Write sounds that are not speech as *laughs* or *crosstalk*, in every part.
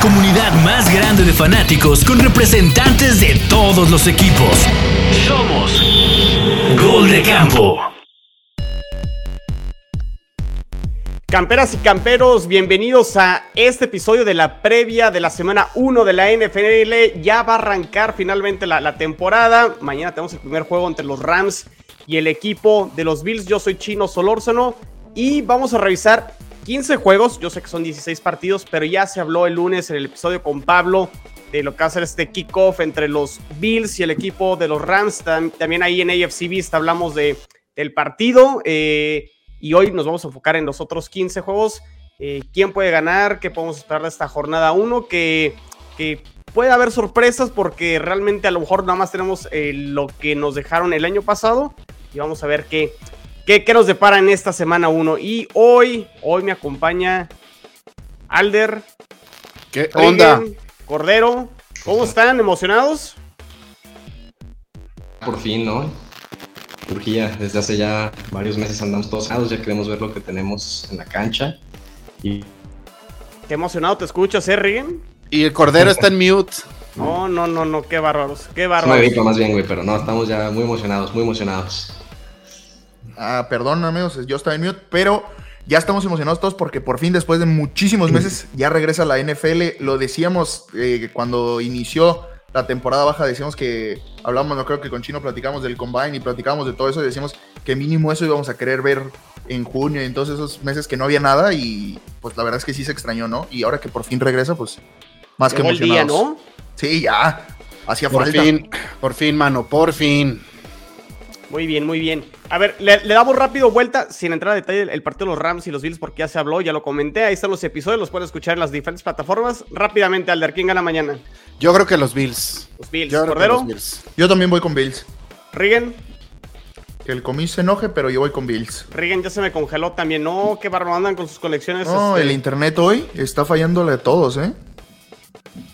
comunidad más grande de fanáticos con representantes de todos los equipos. Somos Gol de Campo. Camperas y camperos, bienvenidos a este episodio de la previa de la semana 1 de la NFL. Ya va a arrancar finalmente la, temporada. Mañana tenemos el primer juego entre los Rams y el equipo de los Bills. Yo soy Chino Solórzano y vamos a revisar 15 juegos. Yo sé que son 16 partidos, pero ya se habló el lunes en el episodio con Pablo de lo que va a ser este kickoff entre los Bills y el equipo de los Rams. También ahí en AFC Beast hablamos de, del partido. Eh, y hoy nos vamos a enfocar en los otros 15 juegos. Eh, ¿Quién puede ganar? ¿Qué podemos esperar de esta jornada 1? Que, que, puede haber sorpresas porque realmente a lo mejor nada más tenemos eh, lo que nos dejaron el año pasado. Y vamos a ver qué, qué, qué nos depara en esta semana 1. Y hoy, hoy me acompaña Alder. ¿Qué onda? Cordero. ¿Cómo están? ¿Emocionados? Por fin, ¿no? Turquía, desde hace ya varios meses andamos todos ya queremos ver lo que tenemos en la cancha. Y... Qué emocionado te escuchas, ¿eh, Rigen? Y el Cordero está en *laughs* mute. No, no, no, no, qué bárbaros, qué Es bárbaros. una gripa más bien, güey, pero no, estamos ya muy emocionados, muy emocionados. Ah, perdón, amigos, yo estaba en mute, pero ya estamos emocionados todos porque por fin, después de muchísimos meses, *laughs* ya regresa la NFL. Lo decíamos eh, cuando inició la temporada baja, decíamos que hablamos, no creo que con Chino platicamos del combine y platicamos de todo eso y decíamos que mínimo eso íbamos a querer ver en junio y en todos esos meses que no había nada y pues la verdad es que sí se extrañó, ¿no? Y ahora que por fin regresa, pues más que Llegó el día, emocionados. ¿no? Sí, ya. Hacía Por falta. fin, por fin, mano, por fin. Muy bien, muy bien. A ver, le, le damos rápido vuelta, sin entrar a detalle, el partido de los Rams y los Bills, porque ya se habló, ya lo comenté. Ahí están los episodios, los pueden escuchar en las diferentes plataformas. Rápidamente, Alder, ¿quién gana mañana? Yo creo que los Bills. Los Bills. Yo Cordero, los Bills. Yo también voy con Bills. Rigen. Que el comis se enoje, pero yo voy con Bills. Rigen ya se me congeló también. No, qué bárbaro andan con sus colecciones. No, este, el internet hoy está fallándole a todos, ¿eh?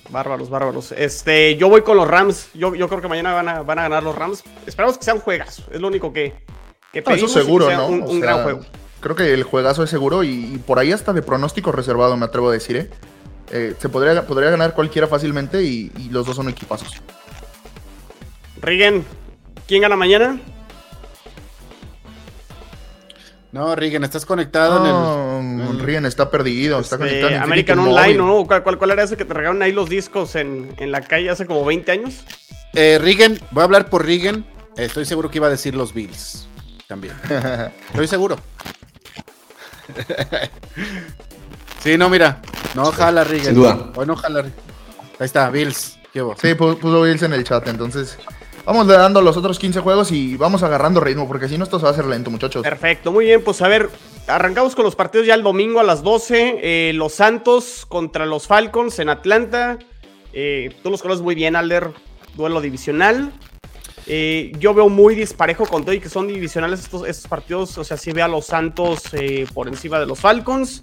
Bárbaros, bárbaros. Este, yo voy con los Rams. Yo, yo creo que mañana van a, van a ganar los Rams. Esperamos que sean juegas. Es lo único que, que No, pedimos. eso seguro, sea ¿no? Un, un sea, gran juego. Creo que el juegazo es seguro y, y por ahí hasta de pronóstico reservado, me atrevo a decir, ¿eh? Eh, se podría, podría ganar cualquiera fácilmente y, y los dos son equipazos. Rigen, ¿quién gana mañana? No, Rigen, estás conectado No, en el. Rien está perdido, está Este, conectado en American Online, Móvil. ¿no? ¿Cuál, cuál, cuál era ese que te regalaron ahí los discos en, en la calle hace como 20 años? Eh, Rigen, voy a hablar por Rigen. Estoy seguro que iba a decir los Bills. También. *laughs* Estoy seguro. sí, no, mira. No jala Rigen. Sin duda. Hoy no jala. Ahí está, Bills. Sí, pu- puso Bills en el chat, entonces vamos dando los otros 15 juegos y vamos agarrando ritmo, porque si no esto se va a hacer lento, muchachos. Perfecto, muy bien. Pues a ver, arrancamos con los partidos ya el domingo a las 12. Eh, los Santos contra los Falcons en Atlanta. Eh, tú los conoces muy bien, Alder. Duelo divisional. Eh, yo veo muy disparejo con todo y que son divisionales estos, estos partidos. O sea, sí veo a los Santos eh, por encima de los Falcons.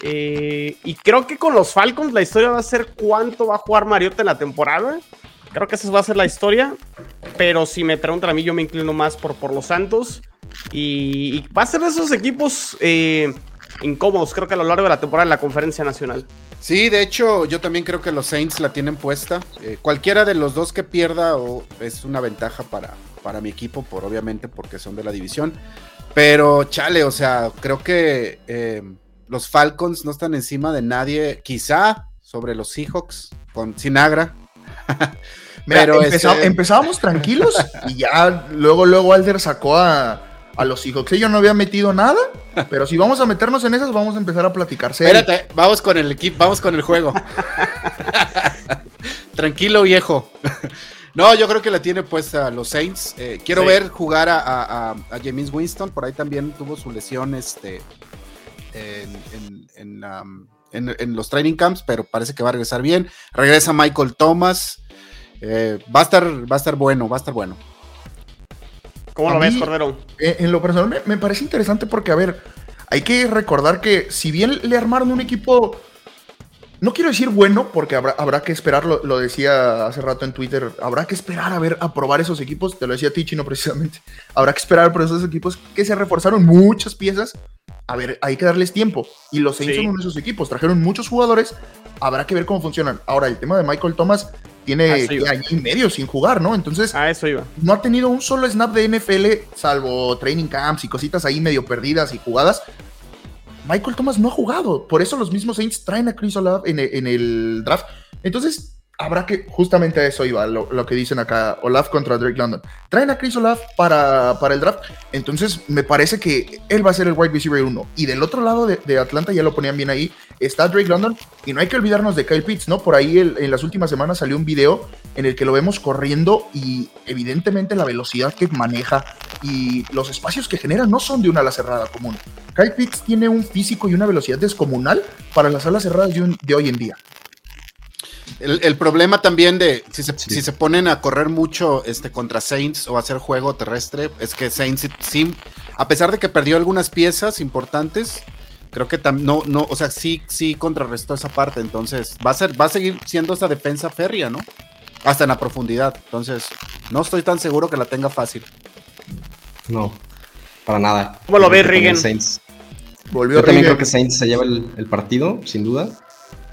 Y creo que con los Falcons la historia va a ser cuánto va a jugar Mariota en la temporada. Creo que esa va a ser la historia. Pero si me preguntan a mí, yo me inclino más por, por los Santos. Y, y va a ser de esos equipos eh, incómodos, creo que a lo largo de la temporada en la conferencia nacional. Sí, de hecho, yo también creo que los Saints la tienen puesta. Eh, cualquiera de los dos que pierda es una ventaja para, para mi equipo, por obviamente, porque son de la división. Pero chale, o sea, creo que eh, los Falcons no están encima de nadie, quizá sobre los Seahawks con Sinagra. *laughs* Mira, Pero este- empezábamos tranquilos y ya luego, luego Alder sacó a, a los Seahawks. Yo no había metido nada, pero si vamos a meternos en esas, vamos a empezar a platicar. Espérate, vamos con el equipo, vamos con el juego. *laughs* Tranquilo, viejo. No, yo creo que la tiene puesta los Saints. Eh, quiero Sí. ver jugar a, a, a- a James Winston. Por ahí también tuvo su lesión este, en, en- en, um, en- en los training camps, pero parece que va a regresar bien. Regresa Michael Thomas. Eh, va, a estar, va a estar bueno, va a estar bueno. ¿Cómo A lo ves, Cordero? Eh, en lo personal me, me parece interesante porque, a ver, hay que recordar que si bien le armaron un equipo, no quiero decir bueno, porque habrá, habrá que esperar, lo, lo decía hace rato en Twitter, habrá que esperar a ver, a probar esos equipos, te lo decía Tichi, no precisamente, habrá que esperar por esos equipos que se reforzaron muchas piezas a ver, hay que darles tiempo. Y los Saints Sí. son uno de esos equipos. Trajeron muchos jugadores, habrá que ver cómo funcionan. Ahora, el tema de Michael Thomas tiene Ah, año y medio sin jugar, ¿no? Entonces, A eso iba. no ha tenido un solo snap de NFL, salvo training camps y cositas ahí medio perdidas y jugadas. Michael Thomas no ha jugado. Por eso los mismos Saints traen a Chris Olave en, en el draft. Entonces, habrá que, justamente a eso iba, lo, que dicen acá, Olaf contra Drake London. Traen a Chris Olave para, para el draft. Entonces, me parece que él va a ser el wide receiver 1. Y del otro lado de, Atlanta, ya lo ponían bien ahí, está Drake London. Y no hay que olvidarnos de Kyle Pitts, ¿no? Por ahí en las últimas semanas salió un video en el que lo vemos corriendo y evidentemente la velocidad que maneja y los espacios que genera no son de una ala cerrada común. Kyle Pitts tiene un físico y una velocidad descomunal para las alas cerradas de hoy en día. El, el problema también de si se, Sí. si se ponen a correr mucho este, contra Saints o hacer juego terrestre, es que Saints sí- a pesar de que perdió algunas piezas importantes, creo que tam- no, no, o sea, sí, sí contrarrestó esa parte. Entonces, va a ser, va a seguir siendo esa defensa férrea, ¿no? Hasta en la profundidad. Entonces, no estoy tan seguro que la tenga fácil. No, para nada. ¿Cómo lo ves, Rigen? Saints- Volvió Yo también creo que Saints se lleva el, el partido, sin duda.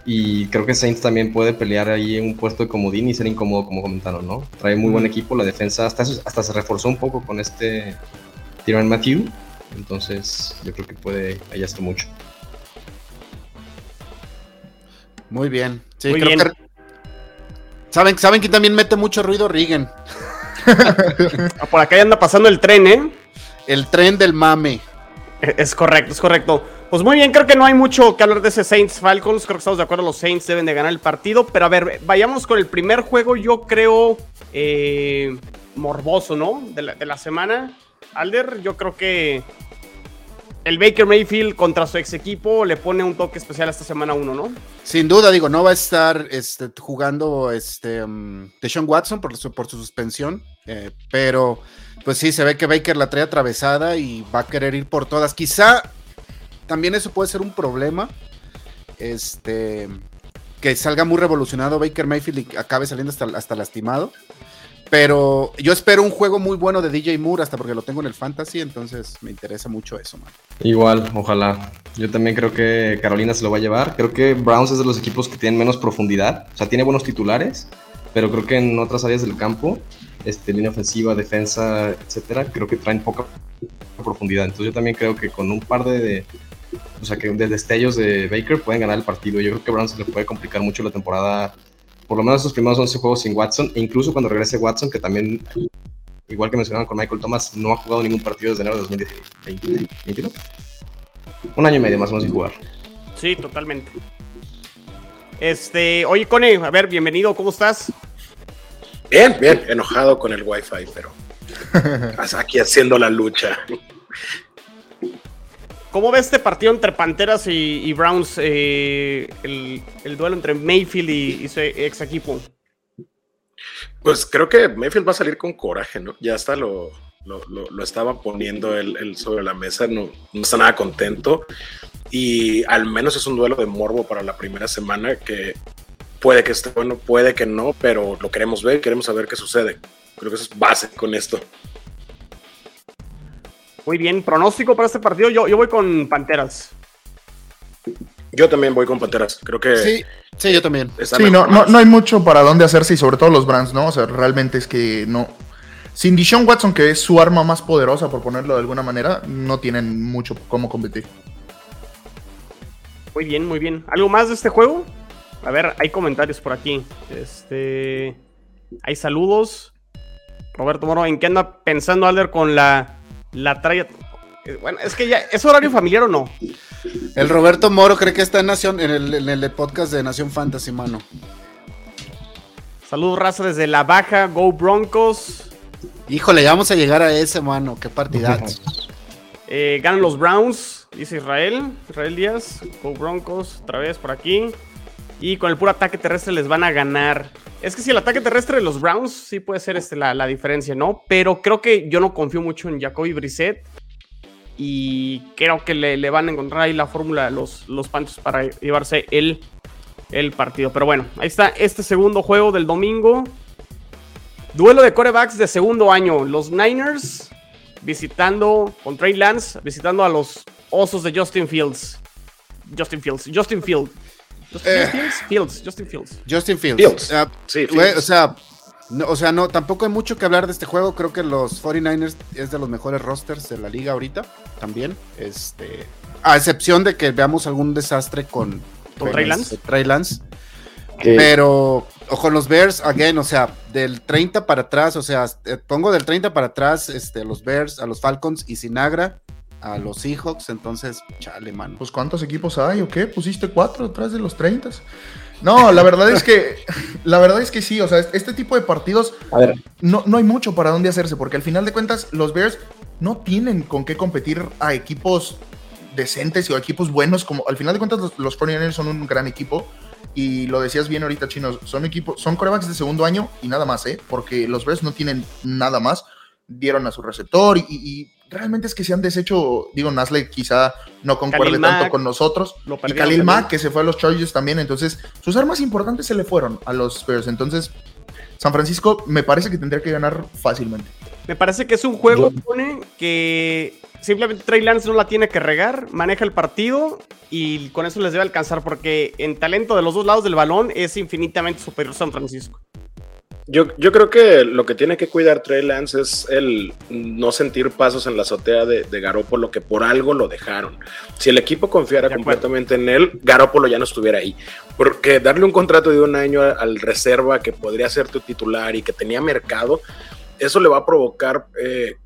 Y creo que Saints también puede pelear ahí en un puesto de comodín y ser incómodo, como comentaron, ¿no? Trae muy buen equipo, la defensa hasta, hasta se reforzó un poco con este Tyrann Matthew. Entonces, yo creo que puede hallarse mucho. Muy bien. Sí, Muy creo bien. que. ¿Saben, ¿Saben quién también mete mucho ruido? Rigen. *laughs* Ah, Por acá ya anda pasando el tren, ¿eh? El tren del mame. E- Es correcto, es correcto. Pues muy bien, creo que no hay mucho que hablar de ese Saints Falcons. Creo que estamos de acuerdo, los Saints deben de ganar el partido. Pero a ver, vayamos con el primer juego, yo creo, eh, morboso, ¿no? De la, semana. Alder, yo creo que el Baker Mayfield contra su ex equipo le pone un toque especial esta semana 1, ¿no? Sin duda, digo, no va a estar este, jugando este, um, Deshaun Watson por su, por su suspensión, eh, pero pues sí, se ve que Baker la trae atravesada y va a querer ir por todas. Quizá también eso puede ser un problema, este, que salga muy revolucionado Baker Mayfield y acabe saliendo hasta, hasta lastimado. Pero yo espero un juego muy bueno de DJ Moore, hasta porque lo tengo en el fantasy, entonces me interesa mucho eso, man. Igual, ojalá. Yo también creo que Carolina se lo va a llevar. Creo que Browns es de los equipos que tienen menos profundidad. O sea, tiene buenos titulares, pero creo que en otras áreas del campo, este, línea ofensiva, defensa, etcétera, creo que traen poca profundidad. Entonces yo también creo que con un par de, de- o sea, que de destellos de Baker pueden ganar el partido. Yo creo que Browns se le puede complicar mucho la temporada, por lo menos estos primeros 11 juegos sin Watson, e incluso cuando regrese Watson, que también, igual que mencionaban con Michael Thomas, no ha jugado ningún partido desde enero de 2020. Un año y medio más o menos sin jugar. Sí, totalmente. Este, oye, Cone, a ver, bienvenido, ¿cómo estás? Bien, bien, enojado con el wifi, pero *laughs* aquí haciendo la lucha. ¿Cómo ves este partido entre Panteras y, Browns? eh, el, el duelo entre Mayfield y, su ex equipo. Pues creo que Mayfield va a salir con coraje, ¿no? Ya hasta lo, lo, estaba poniendo él, él sobre la mesa, no, no está nada contento. Y al menos es un duelo de morbo para la primera semana que puede que esté bueno, puede que no, pero lo queremos ver, queremos saber qué sucede. Creo que eso es base con esto. Muy bien, pronóstico para este partido. Yo, yo voy con Panteras. Yo también voy con Panteras. Creo que Sí, sí, yo también. Sí, no, no, no hay mucho para dónde hacerse y sobre todo los Brands, ¿no? O sea, realmente es que no. Sin Dishon Watson, que es su arma más poderosa, por ponerlo de alguna manera, no tienen mucho cómo competir. Muy bien, muy bien. ¿Algo más de este juego? A ver, hay comentarios por aquí. Este. Hay saludos. Roberto Moro, ¿en qué anda pensando Alder con la. La traya. Eh, Bueno, es que ya. ¿Es horario familiar o no? El Roberto Moro cree que está en Nación, en el, en el podcast de Nación Fantasy, mano. Saludos, raza, desde la baja. Go Broncos. Híjole, ya vamos a llegar a ese, mano. Qué partidazo. *laughs* Eh, ganan los Browns, dice Israel. Israel Díaz. Go Broncos, otra vez por aquí. Y con el puro ataque terrestre les van a ganar. Es que si el ataque terrestre de los Browns sí puede ser este, la, la diferencia, ¿no? Pero creo que yo no confío mucho en Jacoby Brissett. Y creo que le, le van a encontrar ahí la fórmula los, los Panthers para llevarse el, el partido. Pero bueno, ahí está este segundo juego del domingo. Duelo de corebacks de segundo año. Los Niners visitando con Trey Lance, visitando a los Osos de Justin Fields. Justin Fields, Justin Field. Justin Eh. Fields, Fields, Justin Fields. Justin Fields. Fields. Ah, Sí, Fields. o sea, no, o sea, no, tampoco hay mucho que hablar de este juego. Creo que los 49ers es de los mejores rosters de la liga ahorita, también. Este, a excepción de que veamos algún desastre con, ¿Con Trey Lance? Trey Lance. Que- Pero, o con los Bears, again, o sea, del 30 para atrás, o sea, eh, pongo del 30 para atrás este, a los Bears, a los Falcons y Sinagra, a los Seahawks, entonces, chale, mano. Pues ¿cuántos equipos hay o qué? ¿Pusiste cuatro detrás de los 30? No, la verdad es que, *laughs* la verdad es que sí, o sea, este tipo de partidos A ver, no, no hay mucho para dónde hacerse, porque al final de cuentas los Bears no tienen con qué competir a equipos decentes o a equipos buenos, como al final de cuentas los, los 49ers son un gran equipo, y lo decías bien ahorita, Chino, son equipos, son corebacks de segundo año y nada más, ¿eh? Porque los Bears no tienen nada más, dieron a su receptor y, y realmente es que se han deshecho, digo, Nasley quizá no concuerde tanto Mack, con nosotros, lo y Khalil. Mack, que se fue a los Chargers también, entonces sus armas importantes se le fueron a los Bears, entonces San Francisco me parece que tendría que ganar fácilmente. Me parece que es un juego pone, que simplemente Trey Lance no la tiene que regar, maneja el partido y con eso les debe alcanzar porque en talento de los dos lados del balón es infinitamente superior San Francisco. Yo, yo creo que lo que tiene que cuidar Trey Lance es el no sentir pasos en la azotea de, de Garópolo, que por algo lo dejaron. Si el equipo confiara completamente en él, Garópolo ya no estuviera ahí. Porque darle un contrato de un año al reserva que podría ser tu titular y que tenía mercado, eso le va a provocar eh,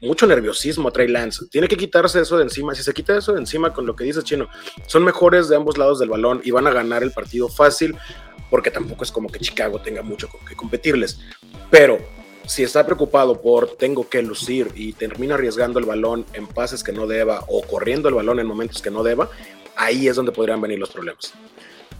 mucho nerviosismo a Trey Lance. Tiene que quitarse eso de encima. Si se quita eso de encima con lo que dice Chino, son mejores de ambos lados del balón y van a ganar el partido fácil porque tampoco es como que Chicago tenga mucho con que competirles. Pero si está preocupado por tengo que lucir y termina arriesgando el balón en pases que no deba o corriendo el balón en momentos que no deba, ahí es donde podrían venir los problemas.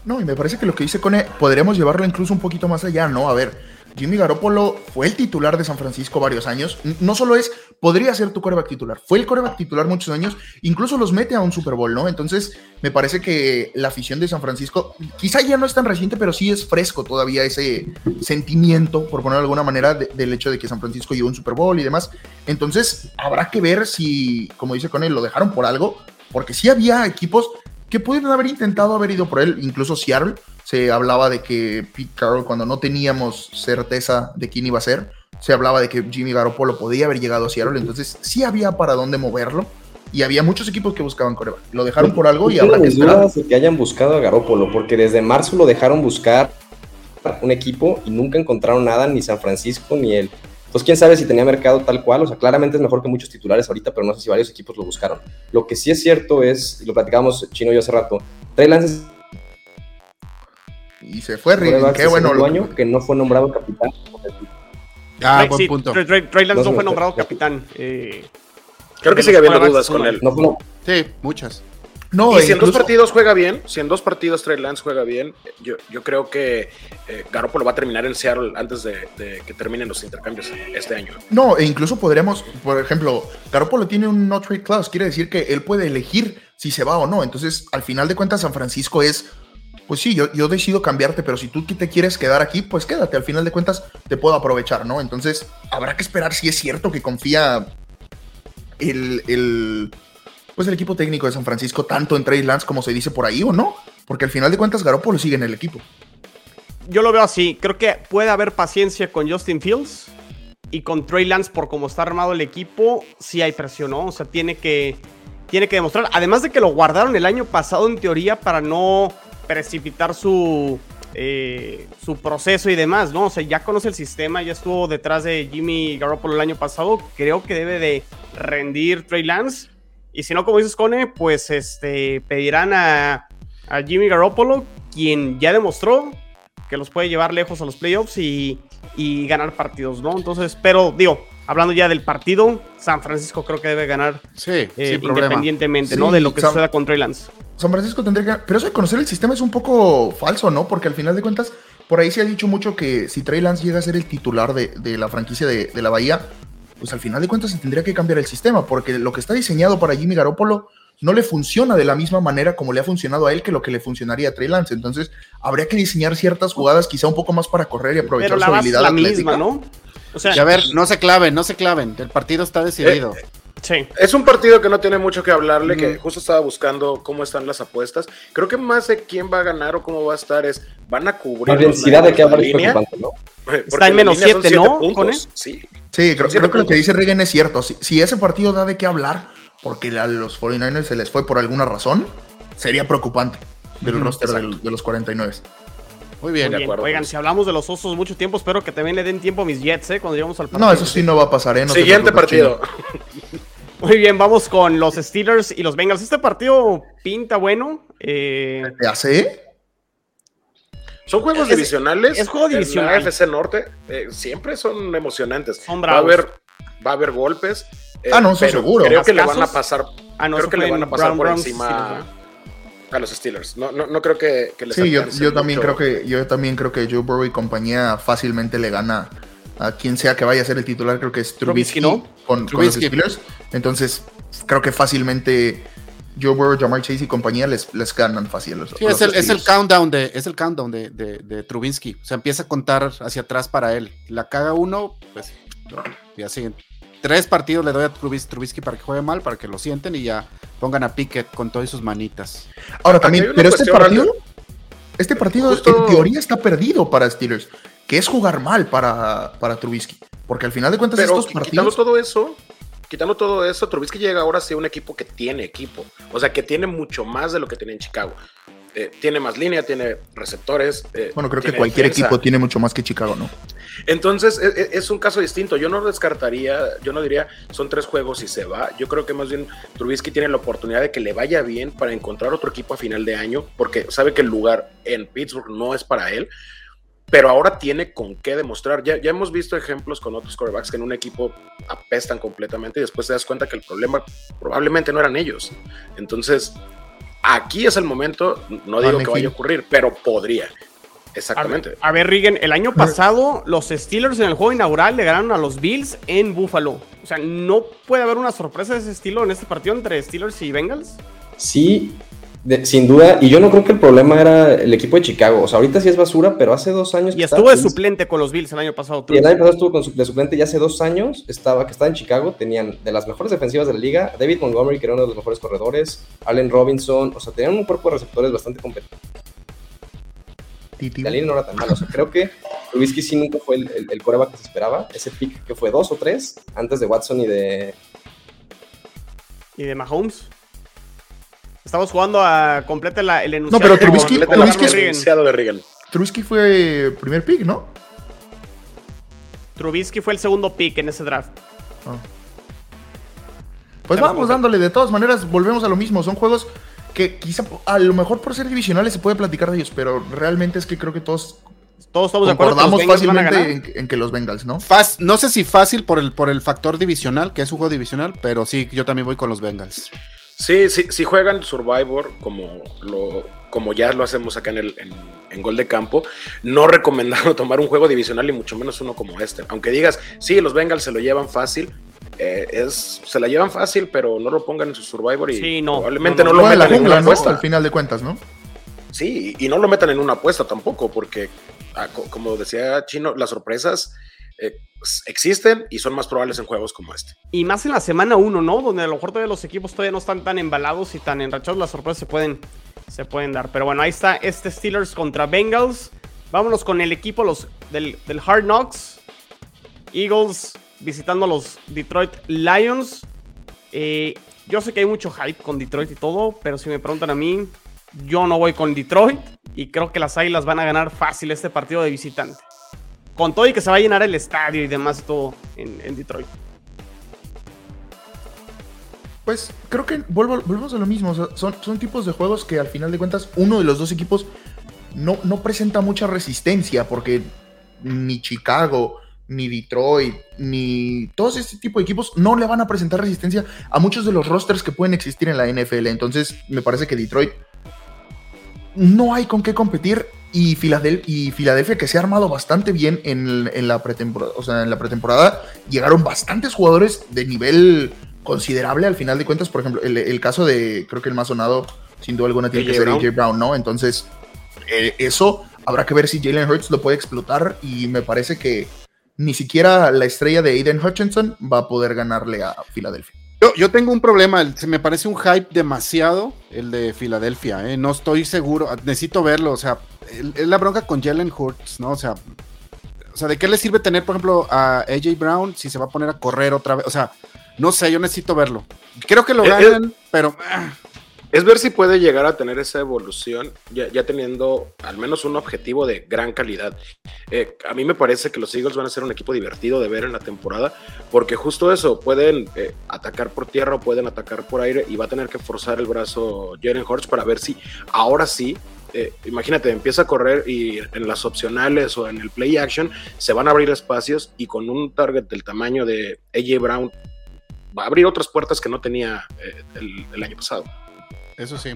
No, y me parece que lo que dice Cone, podríamos llevarlo incluso un poquito más allá, ¿no? A ver, Jimmy Garoppolo fue el titular de San Francisco varios años. No solo es, podría ser tu coreback titular, fue el coreback titular muchos años, incluso los mete a un Super Bowl, ¿no? Entonces, me parece que la afición de San Francisco, quizá ya no es tan reciente, pero sí es fresco todavía ese sentimiento, por ponerlo de alguna manera, de- del hecho de que San Francisco llevó un Super Bowl y demás. Entonces, habrá que ver si, como dice Cone, lo dejaron por algo, porque sí había equipos que pudieron haber intentado haber ido por él, incluso Seattle. Se hablaba de que Pete Carroll, cuando no teníamos certeza de quién iba a ser, se hablaba de que Jimmy Garoppolo podía haber llegado a Seattle, entonces sí había para dónde moverlo y había muchos equipos que buscaban coreback. Lo dejaron por algo y habrá que esperar. dudas que hayan buscado a Garópolo, porque desde marzo lo dejaron buscar un equipo y nunca encontraron nada, ni San Francisco ni él. Entonces, quién sabe si tenía mercado tal cual. O sea, claramente es mejor que muchos titulares ahorita, pero no sé si varios equipos lo buscaron. Lo que sí es cierto es, y lo platicábamos Chino y yo hace rato, Trey Lance Y se fue quarterback qué bueno. lo- año que no fue nombrado capitán. Ah, Trey- buen sí, punto. Trey, Trey- Trey Lance No no fue nombrado capitán. eh, Creo que sigue habiendo dudas con él. No Sí, muchas. No, y si en dos partidos juega bien, si en dos partidos Trey Lance juega bien, yo, yo creo que eh, Garoppolo va a terminar en Seattle antes de, de que terminen los intercambios este año. No, e incluso podríamos, por ejemplo, Garoppolo tiene un no trade clause, quiere decir que él puede elegir si se va o no. Entonces, al final de cuentas, San Francisco es, pues sí, yo, yo decido cambiarte, pero si tú te quieres quedar aquí, pues quédate. Al final de cuentas, te puedo aprovechar, ¿no? Entonces, habrá que esperar si es cierto que confía el, el, pues el equipo técnico de San Francisco tanto en Trey Lance como se dice por ahí o no. Porque al final de cuentas, Garoppolo sigue en el equipo. yo lo veo así. Creo que puede haber paciencia con Justin Fields y con Trey Lance por cómo está armado el equipo. Sí hay presión, ¿no? O sea, tiene que, tiene que demostrar. Además de que lo guardaron el año pasado en teoría para no precipitar su, eh, su proceso y demás, ¿no? O sea, ya conoce el sistema, ya estuvo detrás de Jimmy Garoppolo el año pasado. Creo que debe de rendir Trey Lance. Y si no, como dices, Cone, pues este, pedirán a, Jimmy Garoppolo, quien ya demostró que los puede llevar lejos a los playoffs y, y ganar partidos, ¿no? Entonces, pero digo, hablando ya del partido, San Francisco creo que debe ganar Sí, eh, independientemente, Sí, ¿no? De lo que Sam- suceda con Trey Lance. San Francisco tendría que. Pero eso de conocer el sistema es un poco falso, ¿no? Porque al final de cuentas, por ahí se ha dicho mucho que si Trey Lance llega a ser el titular de, de la franquicia de, de la Bahía, pues al final de cuentas se tendría que cambiar el sistema, porque lo que está diseñado para Jimmy Garoppolo no le funciona de la misma manera como le ha funcionado a él que lo que le funcionaría a Trey Lance. Entonces, habría que diseñar ciertas jugadas quizá un poco más para correr y aprovechar Pero la su habilidad la atlética. misma, ¿no? O sea, Y a ver, no se claven, no se claven. El partido está decidido. Sí. Es un partido que no tiene mucho que hablarle, que justo estaba buscando cómo están las apuestas. Creo que más de quién va a ganar o cómo va a estar es, van a cubrir La densidad de que la hablar es preocupante, ¿no? Porque Está en menos línea son siete, ¿no, puntos. Cone? Sí. Sí, creo, creo que lo que dice Regan es cierto. Si, si ese partido da de qué hablar, porque a los 49ers se les fue por alguna razón, sería preocupante del roster del- de los 49. Muy bien. Muy bien. acuerdo. Oigan, si hablamos de los osos mucho tiempo, espero que también le den tiempo a mis Jets, ¿eh? Cuando lleguemos al partido. No, eso sí no va a pasar, ¿eh? No te Siguiente partido. *laughs* Muy bien, vamos con los Steelers y los Bengals. Este partido pinta bueno. eh. ¿Te hace? Son juegos Es- divisionales. es juego En la divisional. AFC Norte eh, siempre son emocionantes. Son va a haber, va a haber golpes. eh, Ah, no, eso pero seguro. Creo que le van a pasar. ah, no, creo eso que le van a pasar Brown por Browns, encima Steelers, ¿no? A los Steelers. No, no, no creo que, que les Sí, yo, yo también mucho. creo que yo también creo que Joe Burrow y compañía fácilmente le gana a quien sea que vaya a ser el titular, creo que es Trubisky, Trubisky, ¿no? con, con los Trubisky. Steelers. Entonces, creo que fácilmente Joe Burrow, Jamar Chase y compañía les, les ganan fácil. a los- Sí, a es los el, es el countdown de, es el countdown de, de, de Trubinsky. O sea, empieza a contar hacia atrás para él. La caga uno, pues ya siguen. Tres partidos le doy a Trubis- Trubisky para que juegue mal, para que lo sienten y ya pongan a Pickett con todas sus manitas. Ahora también, pero este partido, este partido Justo- en teoría está perdido para Steelers, que es jugar mal para, para Trubisky. Porque al final de cuentas Pero estos qui- quitando partidos... todo eso, quitando todo eso, Trubisky llega ahora a ser un equipo que tiene equipo. O sea, que tiene mucho más de lo que tenía en Chicago. Eh, tiene más línea, tiene receptores. eh, Bueno, creo que cualquier defensa. equipo tiene mucho más que Chicago, ¿no? Entonces, e- e- es, un caso distinto. Yo no descartaría, yo no diría, son tres juegos y se va. Yo creo que más bien Trubisky tiene la oportunidad de que le vaya bien para encontrar otro equipo a final de año, porque sabe que el lugar en Pittsburgh no es para él. Pero ahora tiene con qué demostrar. Ya, ya hemos visto ejemplos con otros quarterbacks que en un equipo apestan completamente y después te das cuenta que el problema probablemente no eran ellos. Entonces, aquí es el momento. No digo que vaya a ocurrir, pero podría. A ver, Exactamente. a ver, Rigen, el año pasado los Steelers en el juego inaugural le ganaron a los Bills en Buffalo. O sea, ¿no puede haber una sorpresa de ese estilo en este partido entre Steelers y Bengals? Sí, de- sin duda. Y yo no creo que el problema era el equipo de Chicago. O sea, ahorita sí es basura, pero hace dos años. Y estuvo de suplente con los Bills el año pasado. Y el año pasado estuvo con su- de suplente y hace dos años estaba, que estaba en Chicago, tenían de las mejores defensivas de la liga, David Montgomery, que era uno de los mejores corredores, Allen Robinson, o sea, tenían un cuerpo de receptores bastante competente. La línea no era tan mala, o sea, creo que Trubisky sí nunca fue el, el, el coreback que se esperaba, ese pick que fue dos o tres, antes de Watson y de... Y de Mahomes. Estamos jugando a completa la, el enunciado. pero con- Trubisky- Trubisky es- enunciado de Reagan. Trubisky fue primer pick, ¿no? Trubisky fue el segundo pick en ese draft. Pues Estamos vamos dándole, de todas maneras, volvemos a lo mismo. Son juegos que quizá a lo mejor por ser divisionales se puede platicar de ellos, pero realmente es que creo que todos Todos estamos de acuerdo concordamos fácilmente en, en que los Bengals, ¿no? Faz- no sé si fácil por el, por el factor divisional, que es un juego divisional, pero sí, yo también voy con los Bengals. Sí, sí, si juegan Survivor como, lo, como ya lo hacemos acá en, el, en, en Gol de Campo, no recomendamos *laughs* tomar un juego divisional y mucho menos uno como este. Aunque digas, sí, los Bengals se lo llevan fácil, eh, es, se la llevan fácil, pero no lo pongan en su Survivor y Sí, no, probablemente no, no, no. lo la metan en una apuesta. Al final de cuentas, ¿no? Sí, y no lo metan en una apuesta tampoco, porque ah, co- como decía Chino, las sorpresas eh, s- existen y son más probables en juegos como este. Y más en la semana 1, ¿no? Donde a lo mejor todavía los equipos todavía no están tan embalados y tan enrachados. Las sorpresas se pueden, se pueden dar. Pero bueno, ahí está este Steelers contra Bengals. Vámonos con el equipo los, del, del Hard Knocks. Eagles visitando a los Detroit Lions. Eh, yo sé que hay mucho hype con Detroit y todo, pero si me preguntan a mí, yo no voy con Detroit. Y creo que las Águilas van a ganar fácil este partido de visitante. Con todo y que se va a llenar el estadio y demás todo en, Detroit. Pues creo que vuelvo, volvemos a lo mismo. son tipos de juegos que al final de cuentas uno de los dos equipos no, no presenta mucha resistencia porque ni Chicago, ni Detroit, ni todos este tipo de equipos no le van a presentar resistencia a muchos de los rosters que pueden existir en la NFL. Entonces me parece que Detroit no hay con qué competir y Filadel- y Filadelfia que se ha armado bastante bien en, en la pretemporada, o sea, en la pretemporada llegaron bastantes jugadores de nivel considerable al final de cuentas, por ejemplo, el, el caso de, creo que el más sonado, sin duda alguna, tiene que ser. AJ Brown, ¿no? Entonces, eh, eso habrá que ver si Jalen Hurts lo puede explotar y me parece que ni siquiera la estrella de Aiden Hutchinson va a poder ganarle a Filadelfia. Yo, yo tengo un problema, me parece un hype demasiado el de Filadelfia, ¿eh? no estoy seguro, necesito verlo, o sea, es la bronca con Jalen Hurts, ¿no? O sea, o sea, ¿de qué le sirve tener, por ejemplo, a AJ Brown si se va a poner a correr otra vez? O sea, no sé, yo necesito verlo. Creo que lo Eh, ganan, pero ah, Es ver si puede llegar a tener esa evolución, ya, ya teniendo al menos un objetivo de gran calidad. Eh, a mí me parece que los Eagles van a ser un equipo divertido de ver en la temporada, porque justo eso, pueden eh, atacar por tierra o pueden atacar por aire y va a tener que forzar el brazo Jalen Hurts para ver si ahora sí. Eh, imagínate, empieza a correr y en las opcionales o en el play action se van a abrir espacios y con un target del tamaño de AJ Brown va a abrir otras puertas que no tenía eh, el- el año pasado. eso sí.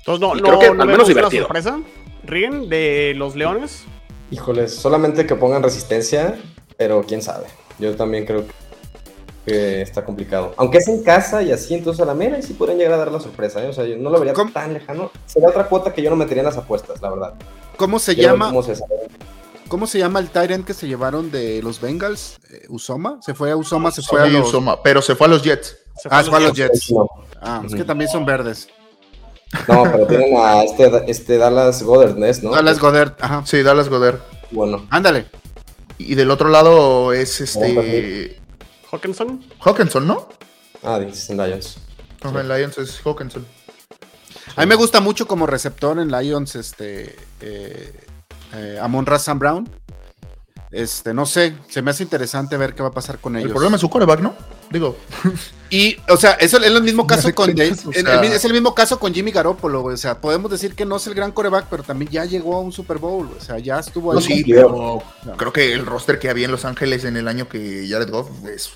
Entonces, no, no, creo que no al menos divertido. sorpresa, Rigen, de los Leones. Híjoles, solamente que pongan resistencia, pero quién sabe. Yo también creo que está complicado. Aunque es en casa y así, entonces a la mera y sí podrían llegar a dar la sorpresa. ¿eh? O sea, yo no lo vería ¿Cómo? tan lejano. Sería otra cuota que yo no metería en las apuestas, la verdad. ¿Cómo se Quiero llama? cómo se sabe. ¿Cómo se llama el Tyrant que se llevaron de los Bengals? Eh, ¿Usoma? ¿Se fue a Usoma? ¿Se fue a Sí, los, Usoma, pero se fue a los Jets. Se ah, se fue a los Jets. No, Ah, es que también son verdes. no, pero tienen a este, este Dallas Goddard, ¿no? Dallas Goddard, ajá. Sí, Dallas Goddard. Bueno, Ándale. Y del otro lado es este. Hawkinson. Hawkinson, ¿no? ah, dices en Lions. No, en Lions es Hawkinson. A mí me gusta mucho como receptor en Lions, este, eh, eh, Amon Ra Sam Brown. Este, no sé, se me hace interesante ver qué va a pasar con ellos. El problema es su coreback, ¿no? Digo, *laughs* Y, o sea, eso es el mismo *laughs* caso con, de- es, o el mismo caso con Jimmy Garoppolo, güey. O sea, podemos decir que no es el gran coreback, pero también ya llegó a un Super Bowl. O sea, ya estuvo ahí. no, sí, pero creo que el roster que había en Los Ángeles en el año que Jared Goff es.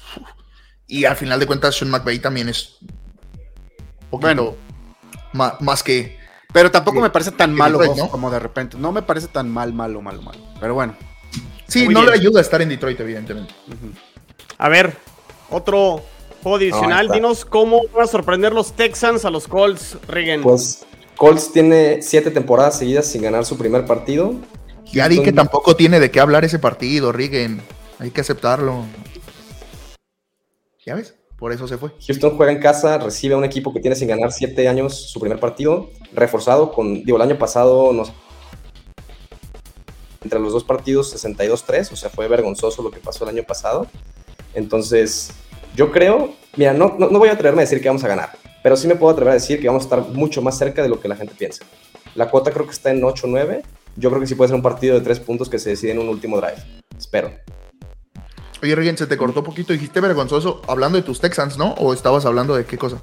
Y al final de cuentas, Sean McVay también es. Bueno. más que. Pero tampoco me parece tan malo Detroit, Goff ¿no? como de repente. No me parece tan mal, malo, malo, malo. Pero bueno. Sí, Muy no bien. le ayuda a estar en Detroit, evidentemente. A ver, otro juego adicional. está. Dinos cómo van a sorprender los Texans a los Colts, Rigen. Pues Colts tiene siete temporadas seguidas sin ganar su primer partido. Ya di que tampoco tiene de qué hablar ese partido, Rigen. Hay que aceptarlo. ¿Ya ves? Por eso se fue. Houston juega en casa, recibe a un equipo que tiene sin ganar siete años su primer partido, reforzado con, digo, el año pasado nos entre los dos partidos 62-3, o sea, fue vergonzoso lo que pasó el año pasado. Entonces, yo creo, mira, no, no, no voy a atreverme a decir que vamos a ganar, pero sí me puedo atrever a decir que vamos a estar mucho más cerca de lo que la gente piensa. La cuota creo que está en 8-9, yo creo que sí puede ser un partido de tres puntos que se decide en un último drive. Espero. Oye, Rigen, se te cortó un poquito. Dijiste vergonzoso hablando de tus Texans, ¿no? ¿O estabas hablando de qué cosa?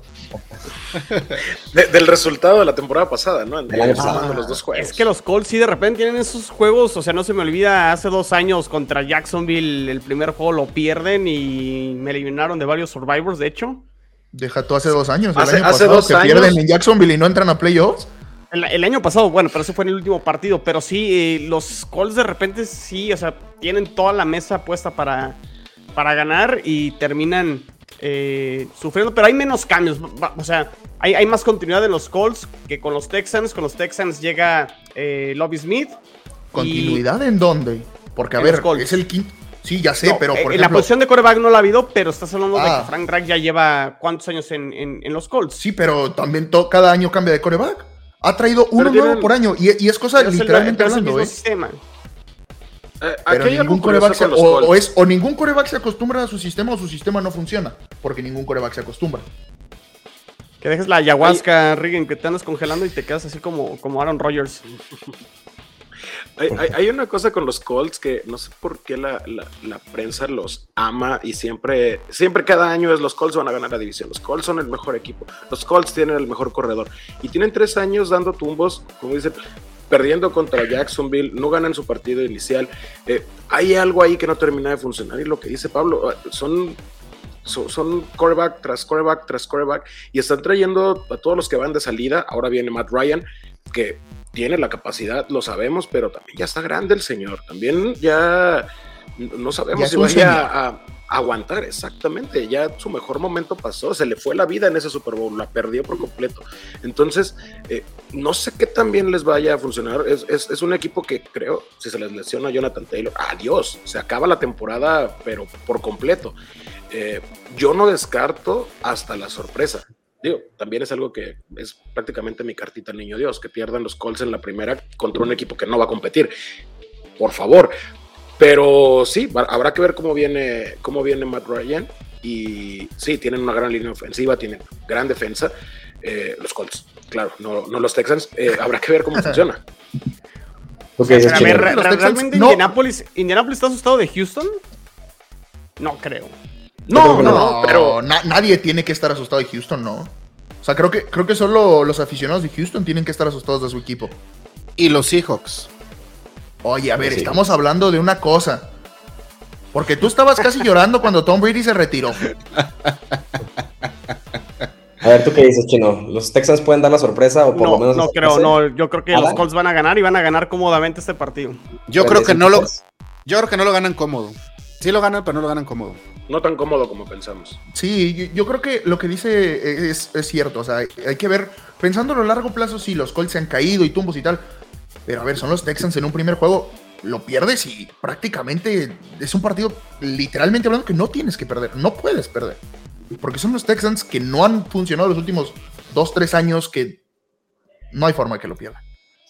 *laughs* De- del resultado de la temporada pasada, ¿no? Año pasado. Sumando los dos juegos. Es que los Colts sí de repente tienen esos juegos, o sea, no se me olvida, hace dos años contra Jacksonville el primer juego lo pierden y me eliminaron de varios Survivors, de hecho. Deja tú hace dos años. El Hace- año hace pasado dos que años. pierden en Jacksonville y no entran a playoffs. El, el año pasado, bueno, pero ese fue en el último partido, pero sí, eh, los Colts de repente sí, o sea, tienen toda la mesa puesta para, para ganar y terminan eh, sufriendo, pero hay menos cambios, o sea, hay, hay más continuidad en los Colts que con los Texans, con los Texans llega eh, Lobby Smith. y- ¿Continuidad en dónde? Porque, a En ver, es el quinto. Sí, ya sé, No, pero eh, por en la posición de coreback no la ha habido, pero estás hablando de Ah. que Frank Reich ya lleva cuántos años en, en- en los Colts. Sí, pero también cada año cambia de coreback. Ha traído uno tienen- nuevo por año. Y, y es cosa el- literalmente es el hablando, mismo ¿eh? sistema. Eh, Pero ningún coreback se, o, o es, o ningún coreback se acostumbra a su sistema o su sistema no funciona. Porque ningún coreback se acostumbra. Que dejes la ayahuasca, Rigen, que te andas congelando y te quedas así como, como Aaron Rodgers. *laughs* Hay, hay- hay una cosa con los Colts que no sé por qué la, la- la prensa los ama y siempre, siempre cada año es los Colts van a ganar la división. Los Colts son el mejor equipo. Los Colts tienen el mejor corredor. Y tienen tres años dando tumbos, como dicen, perdiendo contra Jacksonville, no ganan su partido inicial. Eh, hay algo ahí que no termina de funcionar y lo que dice Pablo, eh, son... Son, quarterback tras quarterback tras quarterback y están trayendo a todos los que van de salida. Ahora viene Matt Ryan, que tiene la capacidad, lo sabemos, pero también ya está grande el señor. También ya no sabemos Ya si vaya a, aguantar, exactamente. Ya su mejor momento pasó, se le fue la vida en ese Super Bowl, la perdió por completo. Entonces, eh, no sé qué tan bien les vaya a funcionar. Es, un equipo que creo, si se les lesiona a Jonathan Taylor, adiós, se acaba la temporada, pero por completo. Eh, yo no descarto hasta la sorpresa. Digo, también es algo que es prácticamente mi cartita al niño Dios, que pierdan los Colts en la primera contra un equipo que no va a competir. Por favor. Pero sí, habrá que ver cómo viene, cómo viene Matt Ryan. Y sí, tienen una gran línea ofensiva, tienen gran defensa. Eh, los Colts, claro, no, no los Texans. Eh, habrá que ver cómo *laughs* funciona. Okay, o sea, a ver, ¿realmente no. Indianapolis, Indianapolis está asustado de Houston? No creo. No, no, no, pero na nadie tiene que estar asustado de Houston, no. O sea, creo que, creo que solo los aficionados de Houston tienen que estar asustados de su equipo. Y los Seahawks. Oye, a ver, sí. estamos hablando de una cosa. Porque tú estabas casi llorando *laughs* cuando Tom Brady se retiró. A ver, ¿tú qué dices, Chino? ¿Los Texans pueden dar la sorpresa o por no, lo menos... No creo, no. Yo creo que ¿Ah, los Colts van a ganar y van a ganar cómodamente este partido. Yo creo que no lo... Yo creo que no lo ganan cómodo. Sí lo ganan, pero no lo ganan cómodo. No tan cómodo como pensamos. Sí, yo, yo creo que lo que dice es, es, cierto. O sea, hay que ver, pensando a lo largo plazo, sí, los Colts se han caído y tumbos y tal. Pero a ver, son los Texans en un primer juego. Lo pierdes y prácticamente es un partido, literalmente hablando, que no tienes que perder. No puedes perder. Porque son los Texans que no han funcionado los últimos 2-3 años que no hay forma de que lo pierdan.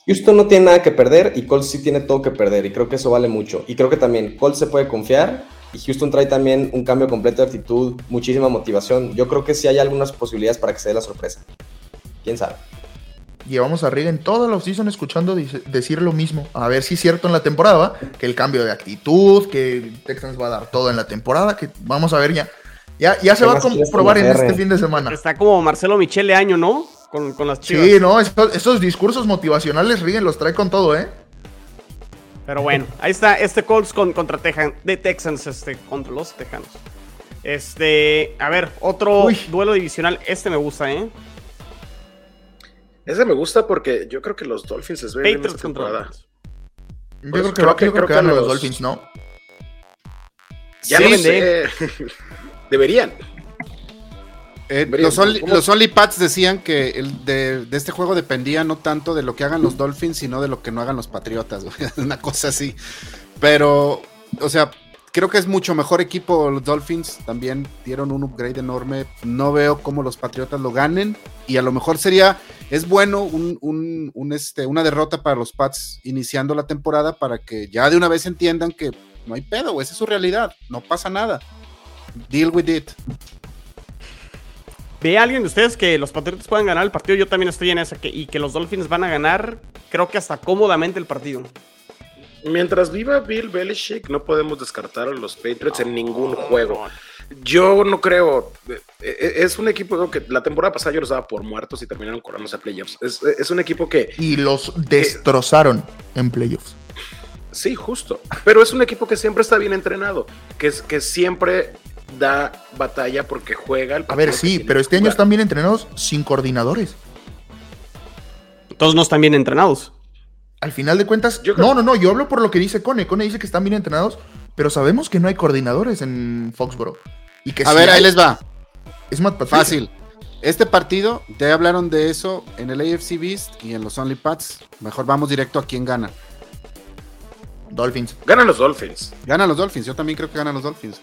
Houston no tiene nada que perder y Colts sí tiene todo que perder y creo que eso vale mucho. Y creo que también Colts se puede confiar y Houston trae también un cambio completo de actitud, muchísima motivación. Yo creo que sí hay algunas posibilidades para que se dé la sorpresa. ¿Quién sabe? Llevamos a Riga en toda la offseason escuchando decir lo mismo. A ver si es cierto en la temporada, que el cambio de actitud, que Texans va a dar todo en la temporada, que vamos a ver ya. Ya, ya se va a comprobar en este fin de semana. Está como Marcelo Michele año, ¿no? Con, con las chivas. Sí, no, estos, estos discursos motivacionales, Rigen los trae con todo, ¿eh? Pero bueno, ahí está este Colts con, contra Tejan, de Texans, este, contra los Tejanos. Este, a ver, otro Uy. duelo divisional. Este me gusta, ¿eh? Ese me gusta porque yo creo que los Dolphins les ven bien esta temporada. Yo creo que, creo que, yo creo que, que los, los Dolphins, ¿no? Ya sí, no sé. *laughs* Deberían. Eh, los, only, los, Only, Pats decían que el de, de, este juego dependía no tanto de lo que hagan los Dolphins, sino de lo que no hagan los Patriotas. *laughs* Una cosa así. Pero, o sea, creo que es mucho mejor equipo los Dolphins. También dieron un upgrade enorme. No veo cómo los Patriotas lo ganen. Y a lo mejor sería, es bueno un, un, un, este, una derrota para los Pats iniciando la temporada para que ya de una vez entiendan que no hay pedo, esa es su realidad. No pasa nada. Deal with it. ¿Ve a alguien de ustedes que los Patriotas puedan ganar el partido? Yo también estoy en esa. Que, y que los Dolphins van a ganar, creo que hasta cómodamente el partido. Mientras viva Bill Belichick, no podemos descartar a los Patriots en ningún juego. Yo no creo. Es un equipo que la temporada pasada yo los daba por muertos y terminaron corándose a playoffs. Es, es un equipo que. Y los destrozaron que, en playoffs. Sí, justo. Pero es un equipo que siempre está bien entrenado. Que, que siempre da batalla porque juega el A ver, sí, pero este año están bien entrenados sin coordinadores. Todos no están bien entrenados. Al final de cuentas, yo no, no, no, yo hablo por lo que dice Cone. Cone dice que están bien entrenados, pero sabemos que no hay coordinadores en Foxborough. Y que A si ver, hay, ahí les va. Es más fácil. Este partido, ya hablaron de eso en el AFC Beast y en los Only Pats. Mejor vamos directo a quién gana. Dolphins. Ganan los Dolphins. Ganan los Dolphins, yo también creo que ganan los Dolphins.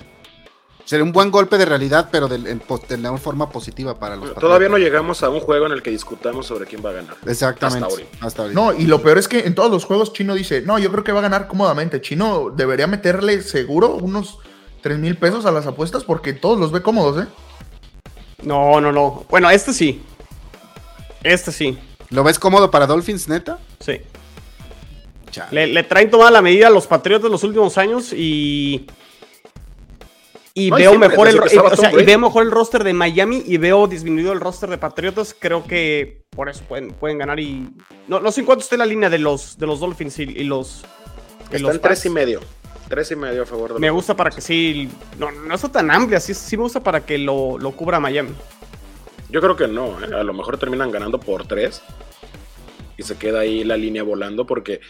Sería un buen golpe de realidad, pero de, una forma positiva para los. Todavía no llegamos a un juego en el que discutamos sobre quién va a ganar. Exactamente. Hasta ahorita. Hasta ahorita. No, y lo peor es que en todos los juegos Chino dice, no, yo creo que va a ganar cómodamente. Chino debería meterle seguro unos 3 mil pesos a las apuestas porque todos los ve cómodos, ¿eh? No, no, no. Bueno, este sí. Este sí. ¿Lo ves cómodo para Dolphins, neta? Sí. Le, le, traen tomada la medida a los Patriotas los últimos años y. Y no, veo mejor el, y, o sea, y veo mejor el roster de Miami y veo disminuido el roster de Patriotas. Creo que por eso pueden, pueden ganar. Y. No, no sé en cuánto esté la línea de los, de los Dolphins y, y los. Y Están los tres y medio. Tres y medio a favor de Me gusta para que sí. No, no está tan amplia, sí, sí me gusta para que lo, lo cubra Miami. Yo creo que no, ¿eh? a lo mejor terminan ganando por tres y se queda ahí la línea volando porque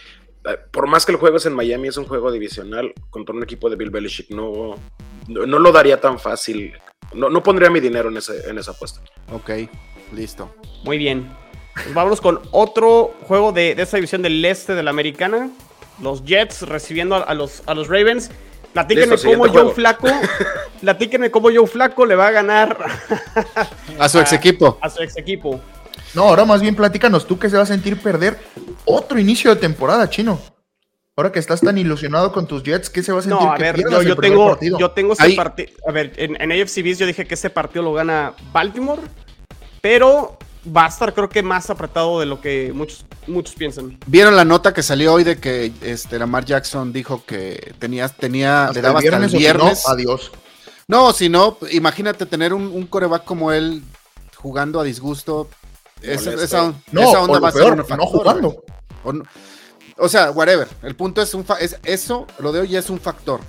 por más que el juego es en Miami, es un juego divisional contra un equipo de Bill Belichick. No, no, no lo daría tan fácil. No, no pondría mi dinero en, ese, en esa apuesta. Ok, listo. Muy bien. Pues vámonos con otro juego de, de esta división del este de la americana. Los Jets recibiendo a, a los, a los Ravens. Platíquenme Listo, cómo Joe juego. Flaco. *laughs* platíquenme cómo Joe Flaco le va a ganar *laughs* A su ex equipo. a su ex equipo. No, ahora más bien platícanos tú que se va a sentir perder otro inicio de temporada, chino. Ahora que estás tan ilusionado con tus Jets, ¿qué se va a sentir No, a que ver, yo, tengo, partido? yo tengo ese partido. A ver, en, en AFC Beast yo dije que ese partido lo gana Baltimore, pero va a estar creo que más apretado de lo que muchos, muchos piensan. ¿Vieron la nota que salió hoy de que este, Lamar Jackson dijo que tenía, tenía Hasta le daba hasta el si no, viernes? adiós. No, si no, imagínate tener un, un coreback como él jugando a disgusto. Esa, No, esa onda va a ser peor, no jugando. O, no- o sea, whatever. El punto es un fa- es eso, lo de hoy es un factor.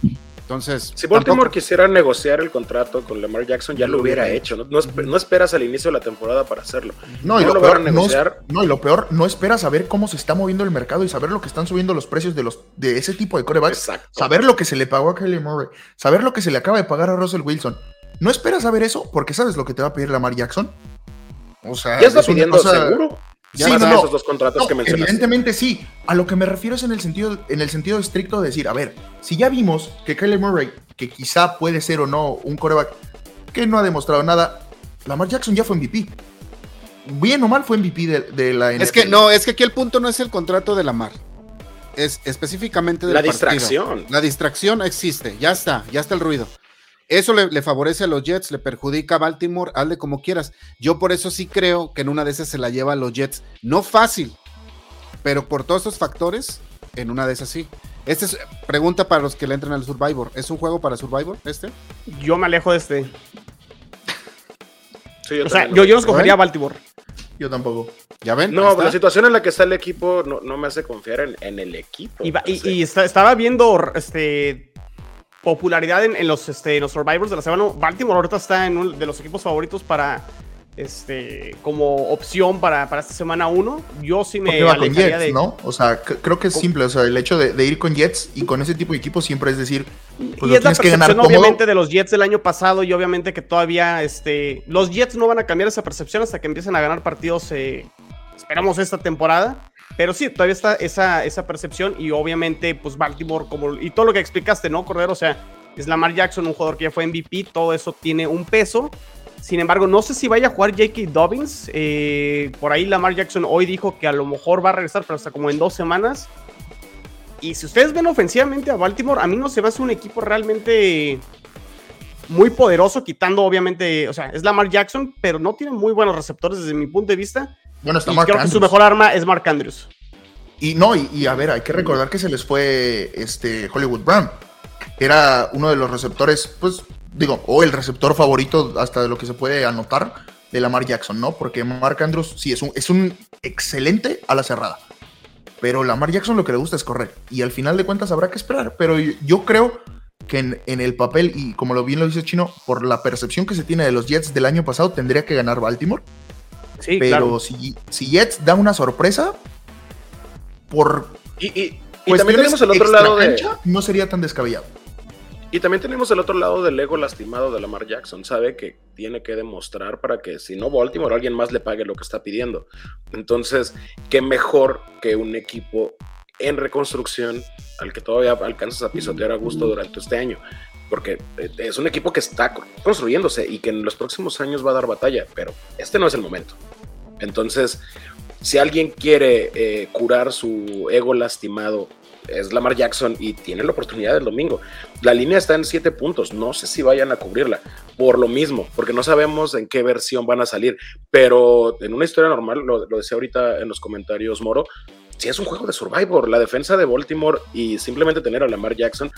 Entonces, Si Baltimore tampoco- quisiera negociar el contrato con Lamar Jackson, ya lo Lo hubiera hubiera hecho. No, No esp- no esperas al inicio de la temporada para hacerlo. No, y No lo, lo peor, negociar. no, y lo peor, no esperas saber cómo se está moviendo el mercado y saber lo que están subiendo los precios de los de ese tipo de corebacks. Exacto. Saber lo que se le pagó a Kelly Murray. Saber lo que se le acaba de pagar a Russell Wilson. No esperas saber eso porque sabes lo que te va a pedir Lamar Jackson. O sea, Ya está es pidiendo cosa- seguro. Sí, Ya no, no. esos dos contratos No, que mencionaste. evidentemente sí. A lo que me refiero es en el sentido, en el sentido estricto de decir, a ver, si ya vimos que Kyler Murray, que quizá puede ser o no un coreback que no ha demostrado nada, Lamar Jackson ya fue MVP. Bien o mal fue MVP de, de la NFL. Es que no, es que aquí el punto no es el contrato de Lamar. Es específicamente del La partido. distracción. La distracción existe, ya está, ya está el ruido. Eso le, le favorece a los Jets, le perjudica a Baltimore, hazle como quieras. Yo por eso sí creo que en una de esas se la lleva a los Jets. No fácil, pero por todos esos factores, en una de esas sí. Esta es pregunta para los que le entran al Survivor. ¿Es un juego para Survivor este? Yo me alejo de este. Sí, yo O sea, yo, yo no escogería a Baltimore. Yo tampoco. ¿Ya ven? No, la situación en la que está el equipo no, no me hace confiar en, en el equipo. Y, está- estaba viendo este, popularidad en, en los, este, en los Survivors de la semana. Baltimore ahorita está en uno de los equipos favoritos para este como opción para, para esta semana 1. Yo sí me va con Jets, de. ¿no? O sea, creo que es ¿Cómo? simple. O sea, el hecho de, de ir con Jets y con ese tipo de equipos siempre es decir, pues y lo es la tienes que ganar percepción obviamente de los Jets del año pasado y obviamente que todavía este los Jets no van a cambiar esa percepción hasta que empiecen a ganar partidos eh, esperamos esta temporada pero sí todavía está esa, esa percepción y obviamente pues Baltimore como y todo lo que explicaste no Cordero o sea es Lamar Jackson un jugador que ya fue MVP todo eso tiene un peso sin embargo no sé si vaya a jugar J.K. Dobbins eh, por ahí Lamar Jackson hoy dijo que a lo mejor va a regresar pero hasta como en dos semanas y si ustedes ven ofensivamente a Baltimore, a mí no se me hace un equipo realmente muy poderoso, quitando obviamente, o sea, es Lamar Jackson, pero no tiene muy buenos receptores desde mi punto de vista. Bueno, está Y Mark creo que su Andrews. mejor arma es Mark Andrews. Y no, y, y a ver, hay que recordar que se les fue este Hollywood Brown. Era uno de los receptores, pues, digo, o el receptor favorito hasta de lo que se puede anotar de Lamar Jackson, ¿no? Porque Mark Andrews sí es un, es un excelente a la cerrada. Pero Lamar Jackson lo que le gusta es correr. Y al final de cuentas habrá que esperar. Pero yo, yo creo que en, en el papel, y como lo bien lo dice Chino, por la percepción que se tiene de los Jets del año pasado, tendría que ganar Baltimore. Sí, pero claro. si, si Jets da una sorpresa, por Y, y- y también tenemos el otro lado de. No sería tan descabellado. Y también tenemos el otro lado del ego lastimado de Lamar Jackson. Sabe que tiene que demostrar para que si no Baltimore, alguien más le pague lo que está pidiendo. Entonces, qué mejor que un equipo en reconstrucción al que todavía alcanzas a pisotear a gusto durante este año. Porque es un equipo que está construyéndose y que en los próximos años va a dar batalla, pero este no es el momento. Entonces, si alguien quiere eh, curar su ego lastimado, es Lamar Jackson y tiene la oportunidad el domingo. La línea está en 7 puntos, no sé si vayan a cubrirla, por lo mismo, porque no sabemos en qué versión van a salir, pero en una historia normal, lo, lo decía ahorita en los comentarios Moro, si es un juego de Survivor, la defensa de Baltimore y simplemente tener a Lamar Jackson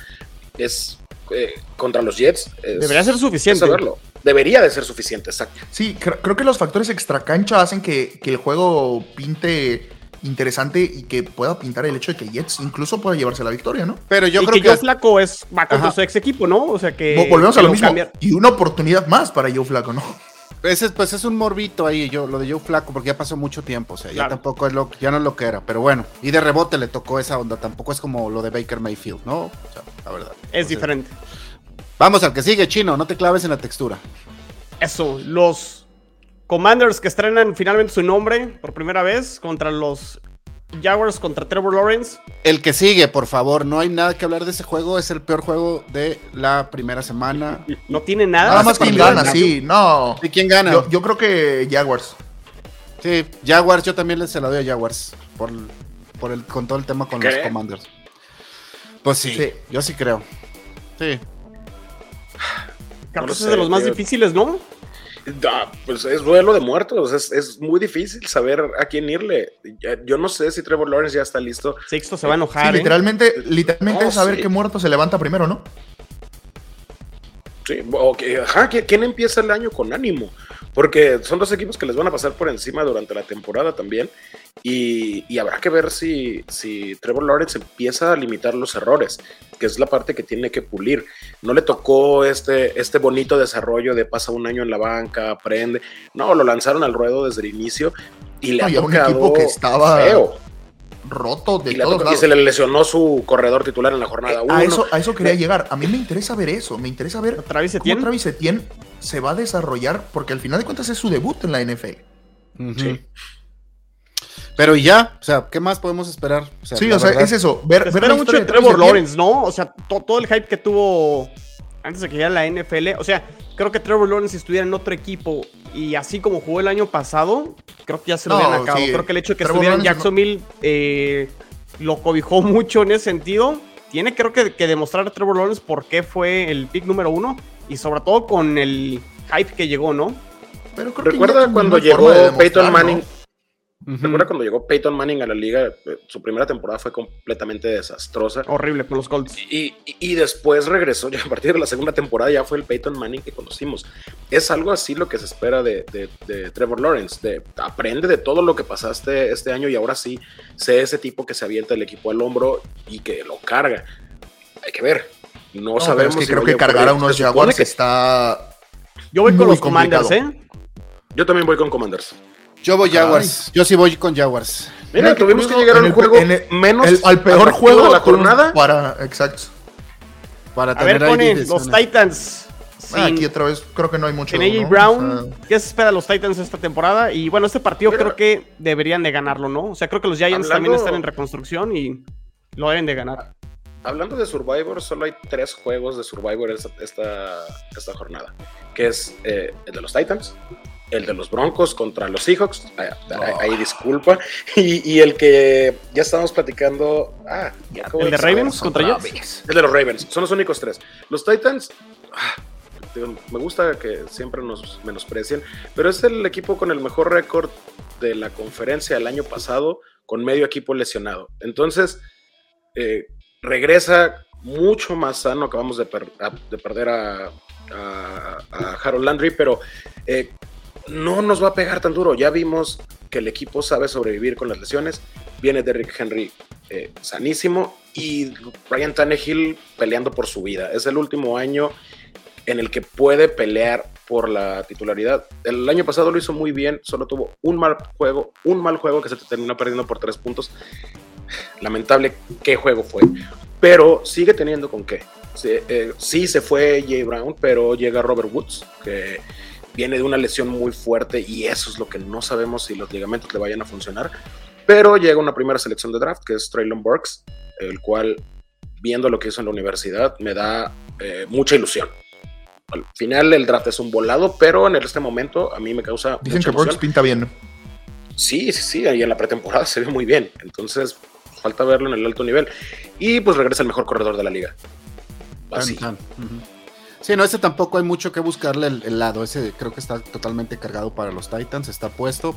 es eh, contra los Jets. es- Debería ser suficiente. saberlo. Debería de ser suficiente, exacto. Sí, cre- creo que los factores extracancha hacen que, que el juego pinte interesante y que pueda pintar el hecho de que Jets incluso pueda llevarse la victoria, ¿no? Pero yo y creo que, que, Joe Flaco es, va contra Ajá. su ex equipo, ¿no? O sea que. Vol- Volvemos a lo mismo. cambiar. Y una oportunidad más para Joe Flaco, ¿no? Ese, pues es un morbito ahí, yo, lo de Joe Flaco, porque ya pasó mucho tiempo, o sea, ya tampoco es lo, ya no es lo que era, pero bueno, y de rebote le tocó esa onda, tampoco es como lo de Baker Mayfield, ¿no? O sea, la verdad. Es diferente. Vamos al que sigue, chino, no te claves en la textura. Eso, los Commanders que estrenan finalmente su nombre por primera vez contra los Jaguars contra Trevor Lawrence. El que sigue, por favor, no hay nada que hablar de ese juego, es el peor juego de la primera semana. *laughs* No tiene nada. Nada más quién gana, sí, no. ¿Y quién gana? Yo, yo creo que Jaguars. Sí, Jaguars, yo también se la doy a Jaguars por, por el, con todo el tema con los. Commanders. Pues sí, Sí. yo sí creo. Sí. Creo No ese es sé, de los más tío. difíciles, ¿no? Ah, pues es duelo de muertos, es, es muy difícil saber a quién irle. Yo no sé si Trevor Lawrence ya está listo. Sixto se va a Sí, enojar. ¿eh? literalmente, literalmente No, es saber sí. qué muerto se levanta primero, ¿no? Sí, o que- ajá, ¿qui- ¿quién empieza el año con ánimo? Porque son dos equipos que les van a pasar por encima durante la temporada también. Y, y habrá que ver si, si Trevor Lawrence empieza a limitar los errores, que es la parte que tiene que pulir. No le tocó este, este bonito desarrollo de pasa un año en la banca, aprende. No, lo lanzaron al ruedo desde el inicio y le No, ha a un tocado equipo que estaba feo. Roto de Y, todos y se le lesionó su corredor titular en la jornada 1. a, eso, a eso quería llegar. A mí me interesa ver eso. Me interesa ver Travis cómo Etienne. Travis Etienne se va a desarrollar, porque al final de cuentas es su debut en la NFL. Sí. Pero y ya, o sea, ¿qué más podemos esperar? O sea, Sí, o sea, verdad- es eso. Ver, ver mucho de Trevor. Lawrence, ¿no? O sea, to- todo el hype que tuvo antes de que llegara la NFL. O sea, creo que Trevor Lawrence si estuviera en otro equipo y así como jugó el año pasado, creo que ya se lo No, habían acabado. sí. Creo que el hecho de que Trevor estuviera en Jacksonville eh, lo cobijó *laughs* mucho en ese sentido. Tiene creo que, que demostrar a Trevor Lawrence por qué fue el pick número uno y sobre todo con el hype que llegó, ¿no? Pero creo que Recuerda ya cuando llegó de Peyton ¿no? Ujú. Recuerda cuando llegó Peyton Manning a la liga, eh, su primera temporada fue completamente desastrosa. Horrible con los Colts. Y, y- y después regresó, ya a partir de la segunda temporada ya fue el Peyton Manning que conocimos. Es algo así lo que se espera de, de- de Trevor Lawrence, de aprende de todo lo que pasaste este año y ahora sí, sé ese tipo que se avienta el equipo al hombro y que lo carga. Hay que ver. No, No, sabemos. es que si creo que cargar a unos Jaguars que- está. Yo voy con los Commanders. ¿eh? Yo también voy con Commanders. Yo voy. Jaguars. Yo sí voy con Jaguars. Mira, tuvimos que llegar a un el- juego en el- menos el- al peor juego de la jornada. Para, exacto. Para A ver, tener ahí pone de los zona. Titans. Ah, aquí otra vez creo que no hay mucho. En AJ ¿no? Brown, O sea, ¿qué se espera de los Titans esta temporada? Y bueno, este partido creo que deberían de ganarlo, ¿no? O sea, creo que los Giants Hablando- también están en reconstrucción y lo deben de ganar. Hablando de Survivor, solo hay tres juegos de Survivor esta, esta, esta jornada, que es eh, el de los Titans, el de los Broncos contra los Seahawks, ah, ah, ahí disculpa, *laughs* y, y el que ya estábamos platicando, ah, ya ¿El de. Ravens contra otra Jets? El de los Ravens, son los únicos tres. Los Titans, ah, me gusta que siempre nos menosprecien, pero es el equipo con el mejor récord de la conferencia el año pasado, con medio equipo lesionado. Entonces, eh, regresa mucho más sano. Acabamos de, per- de perder a, a- a Harold Landry, pero eh, no nos va a pegar tan duro. Ya vimos que el equipo sabe sobrevivir con las lesiones. Viene Derrick Henry eh, sanísimo y Ryan Tannehill peleando por su vida. Es el último año en el que puede pelear por la titularidad. El año pasado lo hizo muy bien, solo tuvo un mal juego, un mal juego que se terminó perdiendo por tres puntos. Lamentable qué juego fue, pero sigue teniendo con qué. Sí, eh, sí se fue Jay Brown, pero llega Robert Woods, que viene de una lesión muy fuerte y eso es lo que no sabemos si los ligamentos le vayan a funcionar. Pero llega una primera selección de draft, que es Traylon Burks, el cual, viendo lo que hizo en la universidad, me da eh, mucha ilusión. Al final el draft es un volado, pero en este momento a mí me causa Dicen mucha que Burks pinta bien. Sí, sí, sí, ahí en la pretemporada *laughs* se ve muy bien. Entonces, falta verlo en el alto nivel. Y pues regresa el mejor corredor de la liga. Así. Tan, tan. Sí, no, ese tampoco hay mucho que buscarle el, lado. Ese creo que está totalmente cargado para los Titans. Está puesto.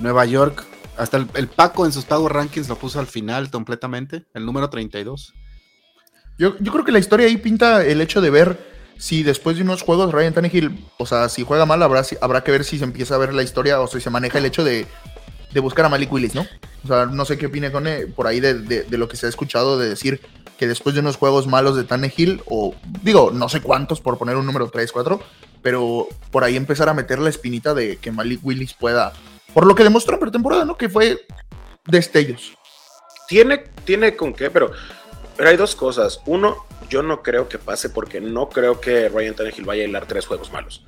Nueva York. Hasta el, el Paco en sus Power Rankings lo puso al final completamente. El número 32. Yo, yo creo que la historia ahí pinta el hecho de ver si después de unos juegos Ryan Tannehill, o sea, si juega mal, habrá, habrá que ver si se empieza a ver la historia o si se maneja el hecho de, de buscar a Malik Willis, ¿no? O sea, no sé qué opine con por ahí de- de lo que se ha escuchado de decir que después de unos juegos malos de Tannehill, o digo, no sé cuántos por poner un número 3, 4, pero por ahí empezar a meter la espinita de que Malik Willis pueda, por lo que demostró en pretemporada, ¿no? Que fue destellos. Tiene, tiene con qué, pero, pero hay dos cosas. Uno, yo no creo que pase porque no creo que Ryan Tannehill vaya a hilar tres juegos malos.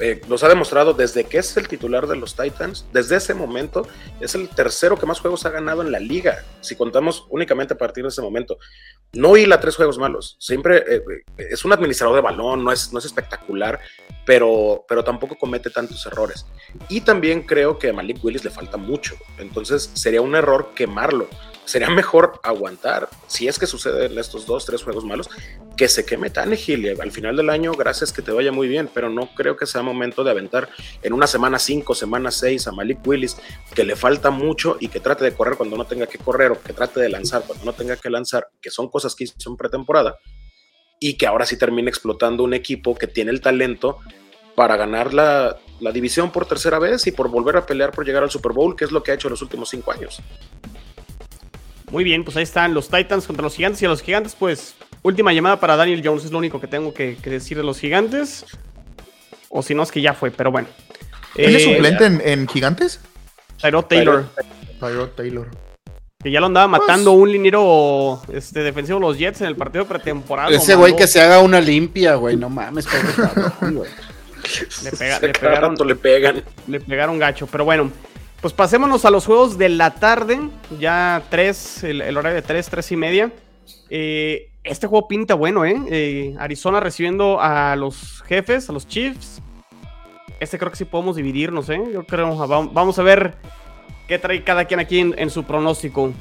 Eh, nos ha demostrado desde que es el titular de los Titans, desde ese momento es el tercero que más juegos ha ganado en la liga, si contamos únicamente a partir de ese momento. No hila tres juegos malos, siempre eh, eh, es un administrador de balón, no es, no es espectacular, pero, pero tampoco comete tantos errores. Y también creo que a Malik Willis le falta mucho, entonces sería un error quemarlo sería mejor aguantar, si es que suceden estos dos, tres juegos malos, que se queme Tannehill al final del año, gracias que te vaya muy bien, pero no creo que sea momento de aventar en una semana 5, semana 6 a Malik Willis, que le falta mucho y que trate de correr cuando no tenga que correr o que trate de lanzar cuando no tenga que lanzar, que son cosas que hizo pretemporada, y que ahora sí termine explotando un equipo que tiene el talento para ganar la, la división por tercera vez y por volver a pelear por llegar al Super Bowl, que es lo que ha hecho en los últimos cinco años. Muy bien, pues ahí están los Titans contra los Gigantes. Y a los Gigantes, pues, última llamada para Daniel Jones. Es lo único que tengo que, decir de los Gigantes. O si no, es que ya fue, pero bueno. ¿Quién es eh, suplente en, Gigantes? Tyrod Taylor. Tyrod Taylor. Que ya lo andaba pues matando un liniero este, defensivo de los Jets en el partido pretemporada. Ese güey que se haga una limpia, güey. No mames, pobre güey. Le, *laughs* le pegaron, le pegan. Le pegaron gacho, pero bueno. Pues pasémonos a los juegos de la tarde. Ya 3, el, horario de 3, 3 y media. Eh, este juego pinta bueno, ¿eh? ¿eh? Arizona recibiendo a los jefes, a los Chiefs. Este creo que sí podemos dividirnos, ¿eh? Yo creo, vamos a ver qué trae cada quien aquí en, su pronóstico.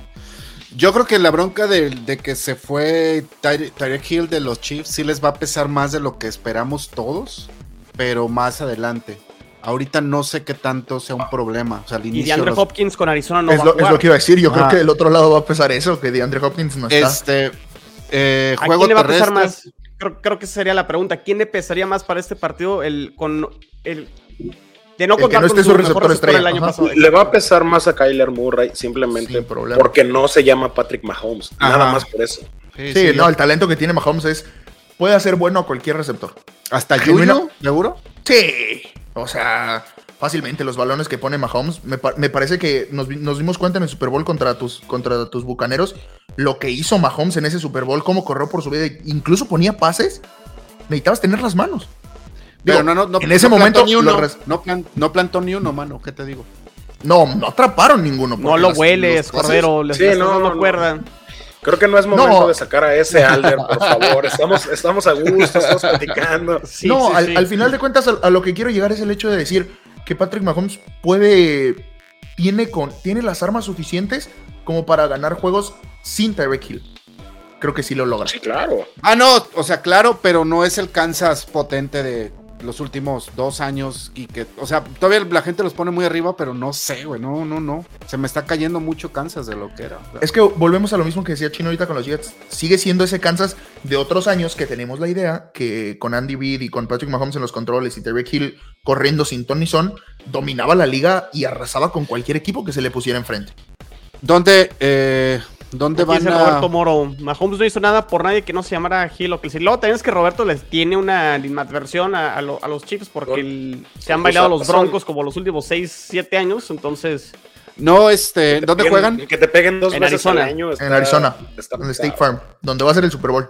Yo creo que la bronca de, que se fue Tyreek Hill de los Chiefs sí les va a pesar más de lo que esperamos todos, pero más adelante. Ahorita no sé qué tanto sea un problema. O sea, y DeAndre Hopkins con Arizona no es va lo, a jugar. Es lo que iba a decir. Yo creo que del otro lado va a pesar eso, que DeAndre Hopkins no está. Este, eh, ¿A quién le va a pesar más? Creo, que sería la pregunta. ¿Quién le pesaría más para este partido el, con el de no contar con su receptor estrella el año pasado? Le va a pesar más a Kyler Murray simplemente porque no se llama Patrick Mahomes. Nada más por eso. Sí, no, el talento que tiene Mahomes es puede hacer bueno a cualquier receptor. ¿Hasta Julio? ¿Seguro? Sí. O sea, fácilmente los balones que pone Mahomes. Me, parece que nos, dimos cuenta en el Super Bowl contra tus, contra tus bucaneros. Lo que hizo Mahomes en ese Super Bowl, cómo corrió por su vida, incluso ponía pases. Necesitabas tener las manos. Pero no, no, no, en ese momento ni uno, no, plantó ni uno, mano. ¿Qué te digo? No, no atraparon ninguno. No lo hueles, Cordero. Les, sí, no, no acuerdan. Creo que no es momento de sacar a ese Alder, por favor. Estamos, estamos a gusto, estamos platicando. *laughs* no, al, final de cuentas, a, lo que quiero llegar es el hecho de decir que Patrick Mahomes puede. Tiene, con, tiene las armas suficientes como para ganar juegos sin Tyreek Hill. Creo que sí lo logra. Sí, claro. Ah, no, o sea, claro, pero no es el Kansas potente de los últimos dos años y que, o sea, todavía la gente los pone muy arriba, pero no sé, güey, no, no, no. Se me está cayendo mucho Kansas de lo que era. Es que volvemos a lo mismo que decía Chino ahorita con los Jets. Sigue siendo ese Kansas de otros años que tenemos la idea que con Andy Reid y con Patrick Mahomes en los controles y Terry Hill corriendo sin Tony Son, dominaba la liga y arrasaba con cualquier equipo que se le pusiera enfrente. ¿Dónde, eh, ¿Dónde van a...? Roberto Moro. Mahomes no hizo nada por nadie que no se llamara Gil o que si luego también es que Roberto les tiene una animadversión a, los Chiefs porque se han bailado los Broncos como los últimos 6, 7 años, entonces... No, este, ¿dónde juegan? Que te peguen dos en veces Arizona. al año. en Arizona, en el State Farm, donde va a ser el Super Bowl.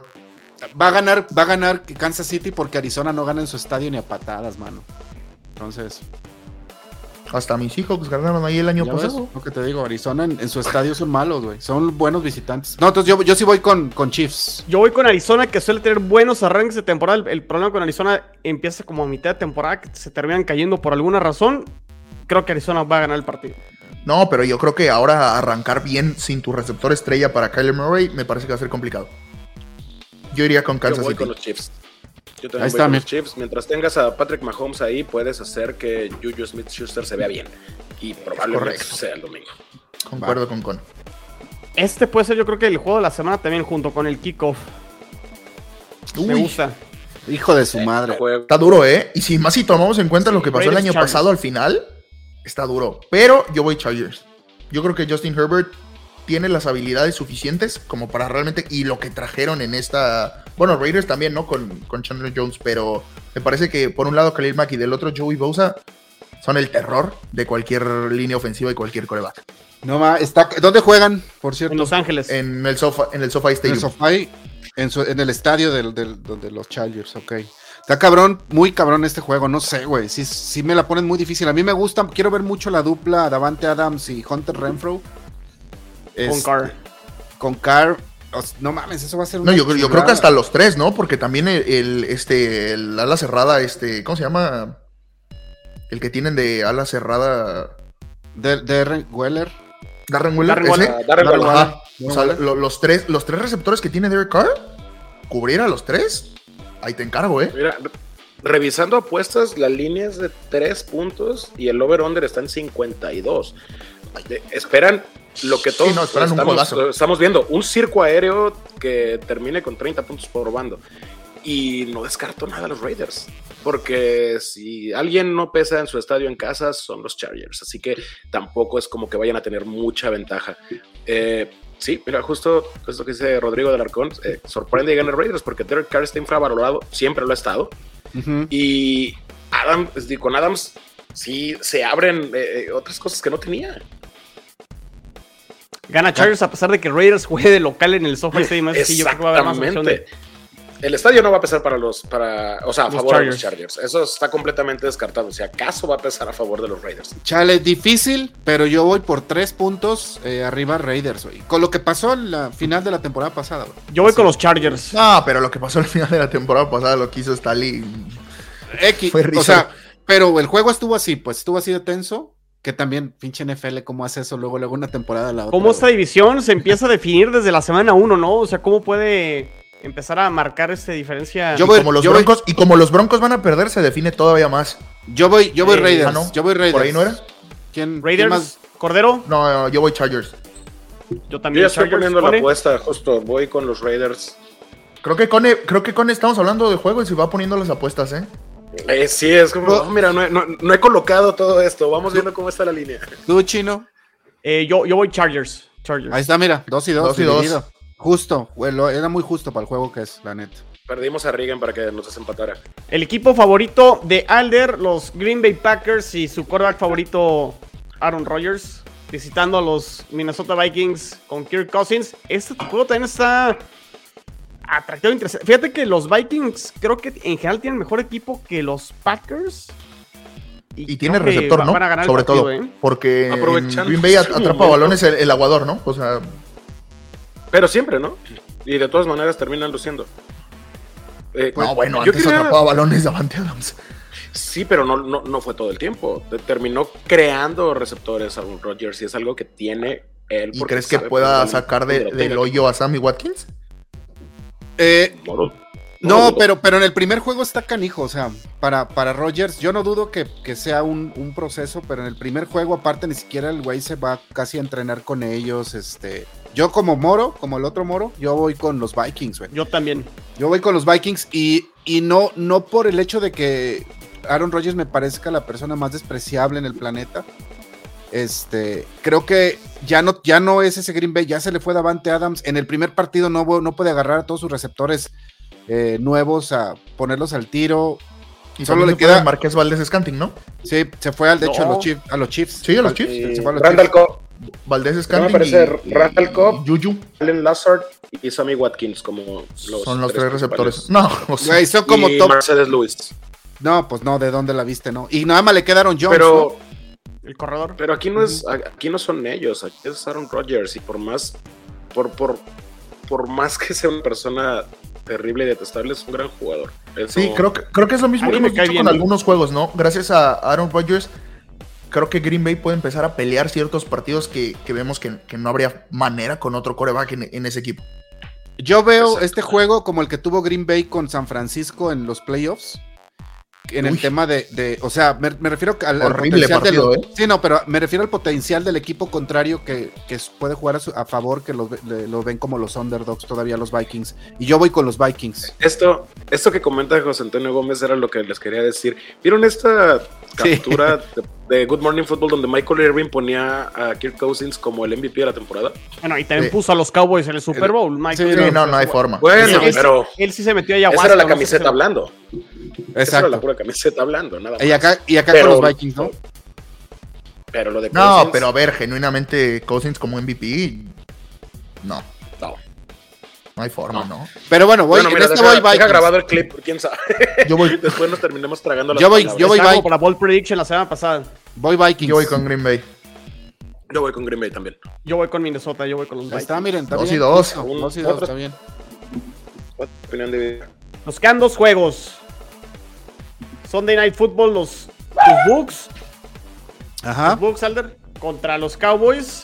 Va a ganar, va a ganar Kansas City porque Arizona no gana en su estadio ni a patadas, mano. Entonces, hasta mis hijos ganaron ahí el año pasado. lo que te digo, Arizona en, su estadio son malos, güey. Son buenos visitantes. No, entonces yo, yo sí voy con, con Chiefs. Yo voy con Arizona, que suele tener buenos arranques de temporada. El, problema con Arizona empieza como a mitad de temporada, que se terminan cayendo por alguna razón. Creo que Arizona va a ganar el partido. No, pero yo creo que ahora arrancar bien sin tu receptor estrella para Kyler Murray me parece que va a ser complicado. Yo iría con Kansas yo voy Con los Chiefs. Yo también voy con los Chiefs. Mientras tengas a Patrick Mahomes ahí, puedes hacer que Juju Smith Schuster se vea bien. Y probablemente sea el domingo. Concuerdo con Con. Este puede ser, yo creo que el juego de la semana también, junto con el kickoff. Me gusta. Hijo de su madre. Está duro, ¿eh? Y si más si tomamos en cuenta lo que pasó el año pasado al final, está duro. Pero yo voy Chargers. Yo creo que Justin Herbert tiene las habilidades suficientes como para realmente. Y lo que trajeron en esta. Bueno, Raiders también, ¿no? Con, con Chandler Jones, pero me parece que por un lado Khalil Mack y del otro Joey Bosa son el terror de cualquier línea ofensiva y cualquier coreback. No, ma, está, ¿dónde juegan, por cierto? En Los Ángeles. En el Sofa, en el SoFi Stadium. En el SoFi. En, su- en el estadio del, del- donde los Chargers, ok. Está cabrón, muy cabrón este juego, no sé, güey. Sí, sí me la ponen muy difícil. A mí me gusta, quiero ver mucho la dupla Davante Adams y Hunter Renfro. Con Este, Carr. Con Carr. No mames, eso va a ser No, una yo, yo creo que hasta los tres, ¿no? Porque también el, el, este, el ala cerrada, este, ¿cómo se llama? El que tienen de ala cerrada. De, Darren Weller. Darren Waller. Darren ese. O sea, lo- los, tres, los tres receptores que tiene Derek Carr, cubrir a los tres, ahí te encargo, ¿eh? Mira, re- revisando apuestas, la línea es de 3 puntos y el over-under está en 52. Esperan lo que todos Sí, no, estamos, golazo. estamos viendo, un circo aéreo que termine con 30 puntos por bando. Y no descarto nada a los Raiders, porque si alguien no pesa en su estadio en casa, son los Chargers. Así que tampoco es como que vayan a tener mucha ventaja. Eh, sí, mira, justo esto que dice Rodrigo del Arcón, eh, sorprende y gana Raiders porque Derek Carr está infravalorado, siempre lo ha estado. Ujú. Y Adam, con Adams sí se abren eh, eh, otras cosas que no tenía. Gana Chargers a pesar de que Raiders juegue de local en el SoFi Stadium. Así que yo creo que va a haber más opción de... Exactamente. El estadio no va a pesar para los, para, o sea, a Los favor de los Chargers. Chargers. Eso está completamente descartado. Si acaso va a pesar a favor de los Raiders. Chale, difícil, pero yo voy por tres puntos eh, arriba Raiders, güey. Con lo que pasó en la final de la temporada pasada, güey. Yo voy con los Chargers. No, pero lo que pasó al final de la temporada pasada, lo que hizo Staley. X, Fue o sea, pero el juego estuvo así, pues estuvo así de tenso, que también pinche NFL, ¿cómo hace eso luego, luego una temporada a la otra? ¿Cómo esta división se empieza a definir desde la semana 1, no? O sea, ¿cómo puede empezar a marcar esta diferencia? Yo Y como los yo voy- broncos, y como los broncos van a perder, se define todavía más. Yo voy, yo voy Eh, Raiders, ah, no. yo voy Raiders. ¿Por ahí no era? ¿Quién, quién Raiders, más? Cordero, No, no, yo voy Chargers. yo Yo también. ya estoy Chargers, poniendo la apuesta, justo voy con los Raiders. Creo que con, creo que con estamos hablando de juego y se va poniendo las apuestas, ¿eh? Eh, sí, es como, No. oh, mira, no, he- no- no he colocado todo esto. Vamos viendo cómo está la línea. ¿Tú, Chino? Eh, yo, yo voy Chargers. Chargers. Ahí está, mira, dos y dos. Dos y dos. Justo, lo- era muy justo para el juego que es, la neta. Perdimos a Reagan para que nos desempatara. El equipo favorito de Alder, los Green Bay Packers y su quarterback favorito, Aaron Rodgers, visitando a los Minnesota Vikings con Kirk Cousins. Este juego también está atractivo, interesante. Fíjate que los Vikings creo que en general tienen mejor equipo que los Packers. Y tiene receptor, va- ¿no? Sobre partido, todo. ¿eh? Porque Green Bay atrapa momento. balones el, el aguador, ¿no? O sea, Pero siempre, ¿no? Y de todas maneras terminan luciendo. Eh, no, bueno, yo antes quería- atrapaba balones Davante Adams. Sí, pero no, no, no fue todo el tiempo. Te- Terminó creando receptores a un Rodgers y es algo que tiene él. ¿Y crees que pueda sacar de- del hoyo a Sammy Watkins? Eh, No, pero, pero en el primer juego está canijo, o sea, para, para Rogers, yo no dudo que, que sea un, un proceso, pero en el primer juego, aparte, ni siquiera el güey se va casi a entrenar con ellos, este... Yo como Moro, como el otro Moro, yo voy con los Vikings, güey. Yo también. Yo voy con los Vikings y, y no, no por el hecho de que Aaron Rodgers me parezca la persona más despreciable en el planeta. Este, creo que ya no, ya no es ese Green Bay, ya se le fue Davante Adams. En el primer partido no, no puede agarrar a todos sus receptores eh, nuevos a ponerlos al tiro. Y Solo le queda Marqués Valdés Scanting, ¿no? Sí, se fue al, de hecho, a No. los Chiefs. A los Chiefs. Sí, a los Chiefs. Y se fue a los Randall. Cobb, Valdés me Scanting. parece y- Randall Cobb. Juju Allen Lazard y Sammy Watkins como los son los tres receptores. No, o sea, Güey, son como y top. Mercedes Lewis. No, pues no, ¿de dónde la viste? No. Y nada más le quedaron Jones. Pero, El corredor. pero aquí no es, aquí no son ellos, aquí es Aaron Rodgers y por más, por, por, por más que sea una persona terrible y detestable, es un gran jugador. Eso- Sí, creo que, creo que es lo mismo que me hemos dicho bien. con algunos juegos, ¿no? Gracias a Aaron Rodgers, creo que Green Bay puede empezar a pelear ciertos partidos que, que vemos que, que no habría manera con otro coreback en, en ese equipo. Yo veo Exacto. este juego como el que tuvo Green Bay con San Francisco en los playoffs. En el tema de, de- o sea, me, me refiero al, potencial de partido, los- ¿eh? Sí, no, pero me refiero al potencial del equipo contrario que, que puede jugar a, su- a favor, que le- lo ven como los underdogs todavía los Vikings. Y yo voy con los Vikings. Esto, esto que comenta José Antonio Gómez era lo que les quería decir. ¿Vieron esta Sí. captura de, de Good Morning Football donde Michael Irving ponía a Kirk Cousins como el MVP de la temporada? Bueno, y también Sí. puso a los Cowboys en el Super Bowl. Michael. Sí, Sí, no, no hay forma. Bueno, Él- él- pero Él sí se metió ahí a esa era la no sé camiseta si- hablando. Esa era la Exacto. pura camiseta hablando, nada más. Y acá, y acá Pero- con los Vikings, ¿no? Pero lo de No, Cousins, pero a ver, genuinamente Cousins como MVP, no. no. No hay forma, ¿no? Pero bueno, voy, bueno, en mira, este deja, voy deja grabado el clip, quién sabe. Yo voy, *laughs* Después nos terminamos tragando las Yo voy- palabras. yo voy Vikings. para Ball Prediction la semana pasada. Voy Vikings. yo voy con Green Bay. Yo voy con Green Bay también. Yo voy con Minnesota, yo voy con los Vikings. está, miren, está Dos bien. y dos. Justo, Dos y dos, está bien. Opinión de... Nos quedan dos juegos. Sunday Night Football, los, los Bucks. Ajá. Los Bucks, Alder, contra los Cowboys.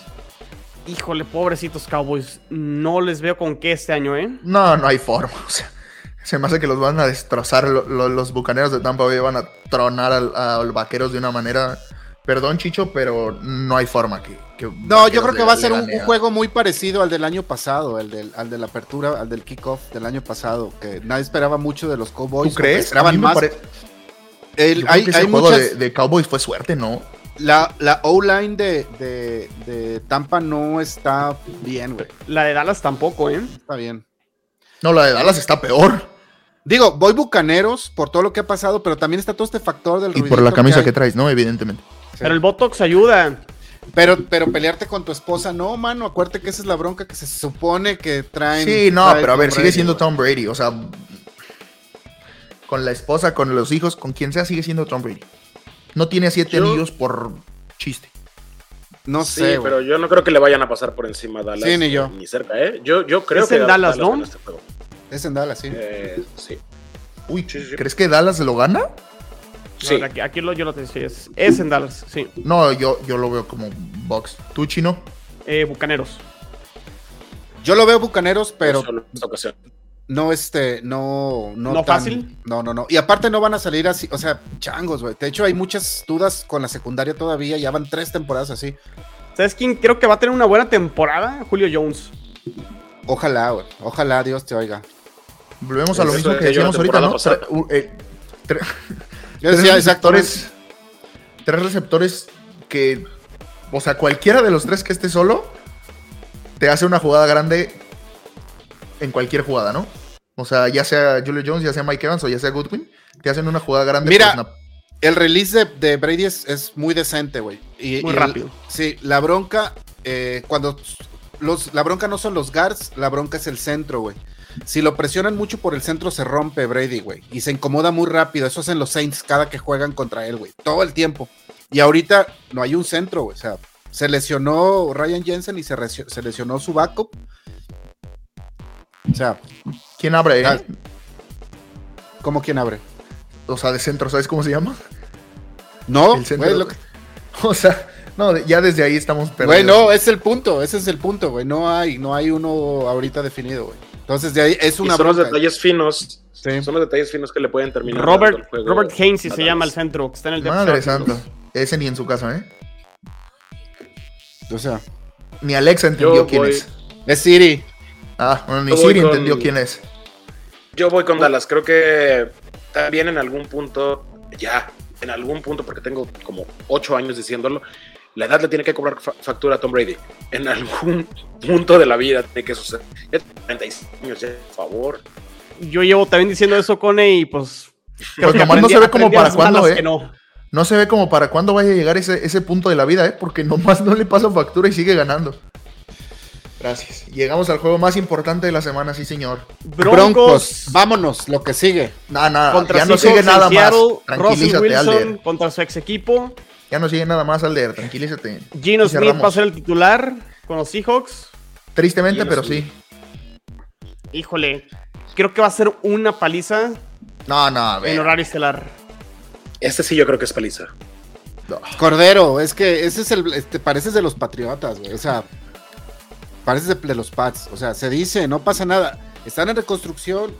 Híjole, pobrecitos Cowboys. No les veo con qué este año, ¿eh? No, no hay forma. *laughs* O sea, se me hace que los van a destrozar. lo- lo- los bucaneros de Tampa Bay van a tronar al- a los vaqueros de una manera. Perdón, Chicho, pero no hay forma que. que No, yo creo que le- va a ser un, a- juego muy parecido al del año pasado, el del, al de la apertura, al del kickoff del año pasado, que nadie esperaba mucho de los Cowboys. ¿Tú crees? A Esperaban mí me más. pare- El- Yo creo hay que ese hay juego muchas- de, de Cowboys fue suerte, ¿no? La, la O-line de, de, de Tampa no está bien, güey. La de Dallas tampoco, ¿eh? Está bien. No, la de Dallas está peor. Digo, voy bucaneros por todo lo que ha pasado, pero también está todo este factor del Y por la camisa que traes, ¿no? Evidentemente. Pero el Botox ayuda. Pero, pero pelearte con tu esposa, no, mano, acuérdate que esa es la bronca que se supone que traen. Sí, no, trae pero a ver, sigue siendo. Tom Brady. O sea, con la esposa, con los hijos, con quien sea, sigue siendo Tom Brady. No tiene siete Yo- anillos por chiste. No Sí, sé, pero yo no creo que le vayan a pasar por encima a Dallas. Sí, ni yo. Ni cerca, ¿eh? Yo, yo creo Es que en Dallas, ¿no? este. Es en Dallas, sí. Eh, sí. Uy, Sí, sí, sí. ¿crees que Dallas lo gana? Sí. No, aquí, aquí lo, yo lo tengo. sí, es, es en Dallas, sí. No, yo, yo lo veo como box. ¿Tú, chino? Eh, Bucaneros. Yo lo veo bucaneros, pero Solo en esta ocasión. No este, no, no, ¿No tan- fácil? No, no, no. Y aparte no van a salir así, o sea, changos, güey. De hecho, hay muchas dudas con la secundaria todavía. Ya van tres temporadas así. ¿Sabes quién creo que va a tener una buena temporada? Julio Jones. Ojalá, güey. Ojalá Dios te oiga. Volvemos a lo Eso mismo que decíamos ahorita, ¿no? temporada Tre- u- eh, tre- *laughs* Yo tres decía exactamente. receptores. Tres receptores que. O sea, cualquiera de los tres que esté solo. Te hace una jugada grande. En cualquier jugada, ¿no? O sea, ya sea Julio Jones, ya sea Mike Evans o ya sea Goodwin. Te hacen una jugada grande. Mira, por snap. El release de, de Brady es, es muy decente, güey. Y- Muy y el- rápido. sí, la bronca, eh, cuando los, la bronca no son los guards, la bronca es el centro, güey. Si lo presionan mucho por el centro, se rompe Brady, güey. Y se incomoda muy rápido. Eso hacen los Saints cada que juegan contra él, güey. Todo el tiempo. Y ahorita no hay un centro, güey. O sea, se lesionó Ryan Jensen y se, se lesionó su backup. O sea, ¿Quién abre? eh? Ah. ¿cómo quién abre? O sea, de centro, ¿sabes cómo se llama? No, El centro. güey, lo que- *laughs* O sea, no, ya desde ahí estamos perdidos. Güey, no, es el punto, ese es el punto, güey. No hay, no hay uno ahorita definido, güey. Entonces de ahí es Y una son los detalles finos. Sí. Son los detalles finos que le pueden terminar. Robert, el juego Robert Hainsey a se llama el centro, que está en el Madre santa. Ese ni en su casa, ¿eh? O sea, Ni Alexa entendió Yo quién voy- es. es Siri. Ah, bueno, ni Yo voy Siri con- entendió quién es. Yo voy con Dallas. Creo que también en algún punto, ya, en algún punto, porque tengo como ocho años diciéndolo, la edad le tiene que cobrar fa- factura a Tom Brady. En algún punto de la vida tiene que suceder. Ya tiene 36 años, ya, por favor. Yo llevo también diciendo eso, Cone, y pues. creo que nomás no se ve como para cuándo, ¿eh? No se ve como para cuándo vaya a llegar ese, ese punto de la vida, ¿eh? Porque nomás no le pasa factura y sigue ganando. Gracias. Llegamos al juego más importante de la semana, sí, señor. Broncos. Broncos. Vámonos, lo que sigue. Nada, nada. contra Ya no sigue en nada más. Seattle, Russell Tranquilízate, Wilson Alder. contra su ex equipo. Ya no sigue nada más, Alder. Tranquilízate. Gino Smith va a ser el titular con los Seahawks. Tristemente, Gino pero Smith. sí. Híjole, creo que va a ser una paliza No, no, a en ver. horario estelar. Este sí yo creo que es paliza. Cordero, es que ese es el. Este, pareces de los patriotas, güey. O sea, pareces de, los Pats. O sea, se dice, no pasa nada. Están en reconstrucción.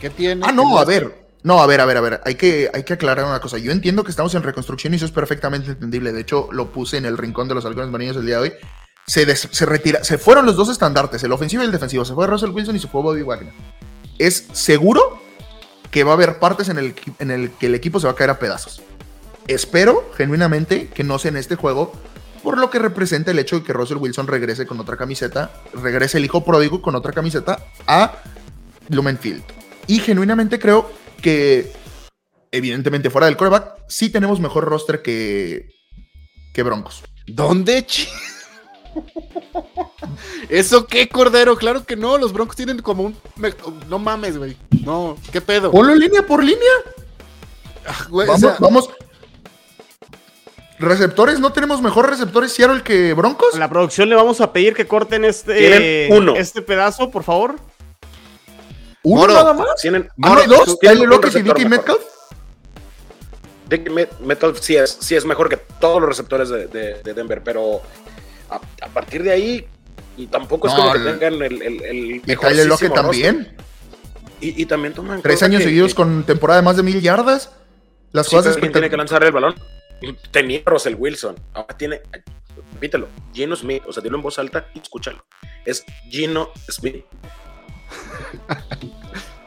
¿Qué tiene? Ah, no, a ver. No, a ver, a ver, a ver. Hay que, hay que aclarar una cosa. Yo entiendo que estamos en reconstrucción y eso es perfectamente entendible. De hecho, lo puse en el rincón de los halcones marinos el día de hoy. Se, des- se retira, se fueron los dos estandartes, el ofensivo y el defensivo. Se fue Russell Wilson y se fue Bobby Wagner. Es seguro que va a haber partes en el, en el que el equipo se va a caer a pedazos. Espero genuinamente que no sea en este juego, por lo que representa el hecho de que Russell Wilson regrese con otra camiseta, regrese el hijo pródigo con otra camiseta a Lumenfield. Y genuinamente creo que, evidentemente fuera del coreback, sí tenemos mejor roster que, que Broncos. ¿Dónde? ¿Eso qué, Cordero? Claro que no, los Broncos tienen como un... No mames, güey. No, ¿qué pedo? Ponlo línea por línea. Güey, o Vamos, sea, vamos. Receptores, ¿no tenemos mejores receptores Seattle que Broncos? A la producción le vamos a pedir que corten este, uno. este pedazo, por favor. ¿Uno Moro. nada más? Tienen, ¿Ah, Moro, no, dos? ¿Tyler Lockett y mejor. Metcalf? Dick Met- Metal sí es, sí es mejor que todos los receptores de, de- de Denver, pero a, a partir de ahí y tampoco es No, como que tengan el, el, el Y Tyler Lockett también. Y, y también toman Tres años que- seguidos que- con temporada de más de mil yardas. Las sí, cosas tiene que lanzar el balón. Tenía Russell Wilson. Ahora tiene. Repítelo. Gino Smith. O sea, dilo en voz alta y escúchalo. Es Gino Smith. *laughs*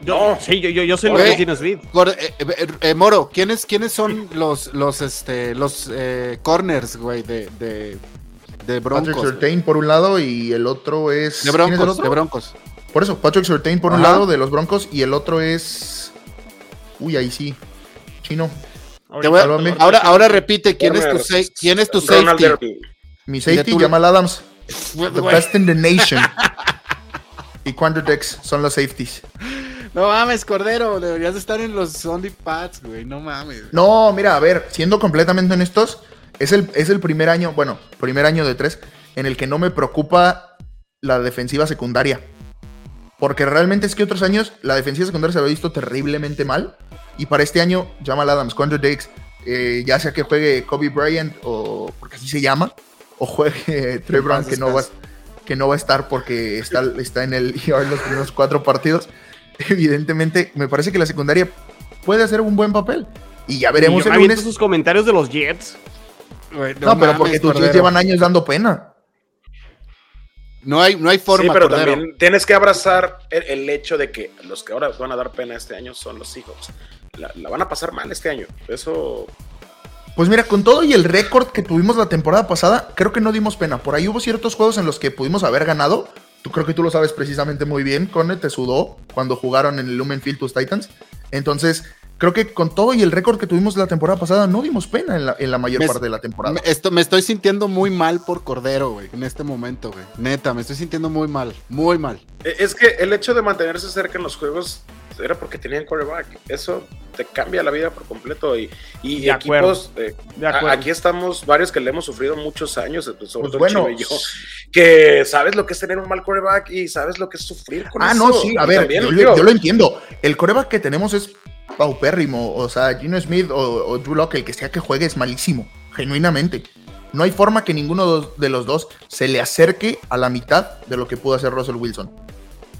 No. Sí, yo, yo, yo sé lo Güey. que es Gino Smith. Eh, eh, eh, Moro, ¿quiénes, ¿quiénes son los, los, este, los eh, corners, güey, de, de, de Patrick Broncos? güey? Surtain por un lado y el otro es. De ¿quién es el Broncos, otro? de Broncos. Por eso, Patrick Surtain por un lado de los Broncos y el otro es. Uy, ahí sí. Chino. Te voy a- Sálvame. ahora, ahora repite, ¿quién es tu, Corners. sa- ¿quién es tu Ronald safety? Mi safety, Jamal Adams. The best in the nation. *laughs* y Quanderdex son los safeties. No mames, Cordero, deberías de estar en los Only Pads, güey, no mames. No, mira, a ver, siendo completamente honestos, es el, es el primer año, bueno, primer año de tres, en el que no me preocupa la defensiva secundaria. Porque realmente es que otros años la defensiva secundaria se había visto terriblemente mal. Y para este año, Jamal Adams, Quandre Diggs, eh, ya sea que juegue Kobe Bryant o porque así se llama, o juegue *laughs* Trey Brown, que no va, que no va a estar porque está, está en el *laughs* IR los primeros cuatro partidos. Evidentemente, me parece que la secundaria puede hacer un buen papel. Y ya veremos Y yo el lunes. sus comentarios de los Jets. No, pero mames, porque tus. Jets llevan años dando pena. No hay, no hay forma, Sí, pero Cordero. también tienes que abrazar el, el hecho de que los que ahora van a dar pena este año son los Seahawks. La, la van a pasar mal este año. Eso. Pues mira, con todo y el récord que tuvimos la temporada pasada, creo que no dimos pena. Por ahí hubo ciertos juegos en los que pudimos haber ganado. Tú creo que tú lo sabes precisamente muy bien, Cone, te sudó cuando jugaron en el Lumen Field tus Titans. Entonces, creo que con todo y el récord que tuvimos la temporada pasada, no dimos pena en la, en la mayor Me- parte de la temporada. Me, esto, me estoy sintiendo muy mal por Cordero, güey, en este momento, güey. Neta, me estoy sintiendo muy mal, muy mal. e- Es que el hecho de mantenerse cerca en los juegos era porque tenían quarterback. Eso te cambia la vida por completo. Y, y De acuerdo. equipos. eh, De a- aquí estamos varios que le hemos sufrido muchos años, sobre Pues todo bueno. Chivo y yo, que sabes lo que es tener un mal quarterback y sabes lo que es sufrir con Ah, eso. no, sí, a ver, también, yo, yo lo entiendo. El coreback que tenemos es paupérrimo. O sea, Gino Smith o, o Drew Lock, el que sea que juegue, es malísimo. Genuinamente. No hay forma que ninguno de los- dos se le acerque a la mitad de lo que pudo hacer Russell Wilson.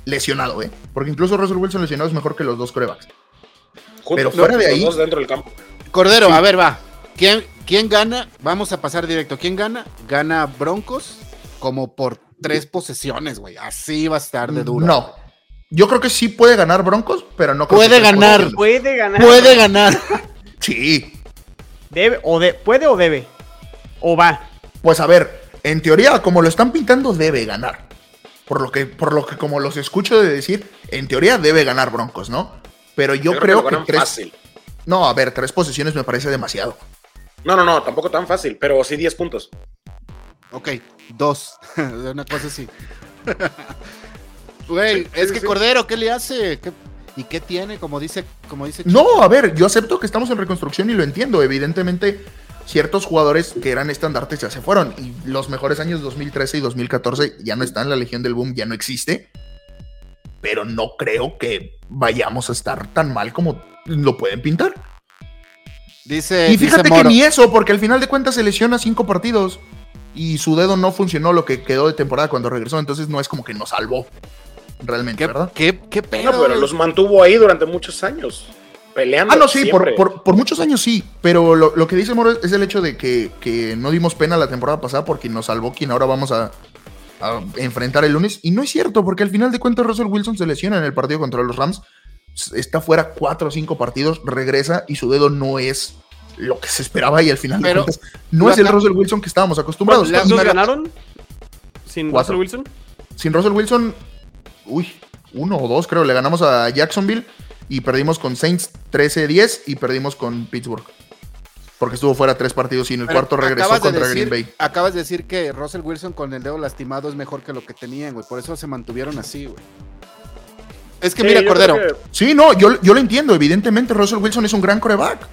Lesionado, ¿eh? Porque incluso Russell Wilson lesionado es mejor que los dos corebacks. pero fuera de ahí- dentro del campo. Cordero, Sí. a ver, va. ¿Quién, ¿Quién gana? Vamos a pasar directo. ¿Quién gana? Gana Broncos como por tres posesiones, güey. Así va a estar de duro. No. Yo creo que sí puede ganar Broncos, pero no creo Puede que ganar. Puede ganar. Puede ganar. *laughs* Sí. Debe o de, puede o debe. O va. Pues a ver, en teoría, como lo están pintando, debe ganar. Por lo que, por lo que como los escucho de decir, en teoría debe ganar Broncos, ¿no? Pero yo, creo, que, ganan tres. fácil. No, a ver, tres posiciones me parece demasiado. No, no, no, tampoco tan fácil, pero sí 10 puntos. Ok, dos. *laughs* Una cosa así. *laughs* Güey, Sí, es sí, que sí. Cordero, ¿qué le hace? ¿Qué- ¿Y qué tiene? Como dice, como dice No, a ver, yo acepto que estamos en reconstrucción y lo entiendo. Evidentemente, ciertos jugadores que eran estandartes ya se fueron. Y los mejores años 2013 y 2014 ya no están. La Legión del Boom ya no existe. Pero no creo que vayamos a estar tan mal como lo pueden pintar. Dice, Y fíjate dice que ni eso, porque al final de cuentas se lesiona cinco partidos y su dedo no funcionó lo que quedó de temporada cuando regresó, entonces no es como que nos salvó realmente, ¿Qué, ¿verdad? qué, qué No, pero los mantuvo ahí durante muchos años. Peleando. Ah, no, sí, por, siempre. por- por muchos años sí, pero lo, lo que dice Moro es el hecho de que, que no dimos pena la temporada pasada porque nos salvó quien ahora vamos a, a enfrentar el lunes. Y no es cierto, porque al final de cuentas Russell Wilson se lesiona en el partido contra los Rams, está fuera cuatro o cinco partidos, regresa y su dedo no es lo que se esperaba y al final Pero de cuentas no es el Russell Wilson que estábamos acostumbrados. La- ¿Cuántos me la- ganaron? ¿Sin Cuatro. Russell Wilson? Sin Russell Wilson, uy, uno o dos creo, le ganamos a Jacksonville y perdimos con Saints 13-10 y perdimos con Pittsburgh. porque estuvo fuera tres partidos y en el Pero cuarto regresó de contra decir- Green Bay. Acabas de decir que Russell Wilson con el dedo lastimado es mejor que lo que tenían, güey. Por eso se mantuvieron así, güey. Es que Sí, mira, Cordero. que Sí, no, yo, yo lo entiendo. Evidentemente, Russell Wilson es un gran coreback.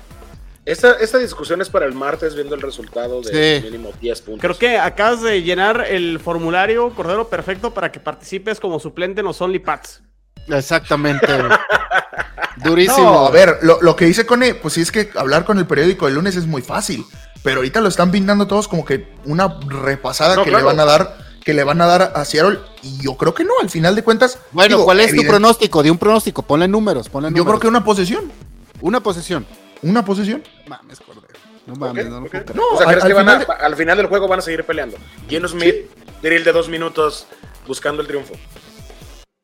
Esta, esta discusión es para el martes viendo el resultado de Sí. mínimo 10 puntos. Creo que acabas de llenar el formulario, Cordero, perfecto para que participes como suplente en los Only Pats. Exactamente. *laughs* Durísimo. No, a ver, lo, lo que dice Cone, pues sí es que hablar con el periódico el lunes es muy fácil. Pero ahorita lo están pintando todos como que una repasada No, que claro. le van a dar, que le van a dar a Seattle. Y yo creo que no, al final de cuentas. Bueno, digo, ¿cuál es tu pronóstico? De un pronóstico, ponle números, ponle Yo números. creo que una posesión. Una posesión. Una posesión. Mames, Cordero. No mames, no lo ok. puedo creer. No, o sea, al- ¿crees al que van a- final al final del juego van a seguir peleando? Geno Smith, drill de dos minutos, buscando el triunfo.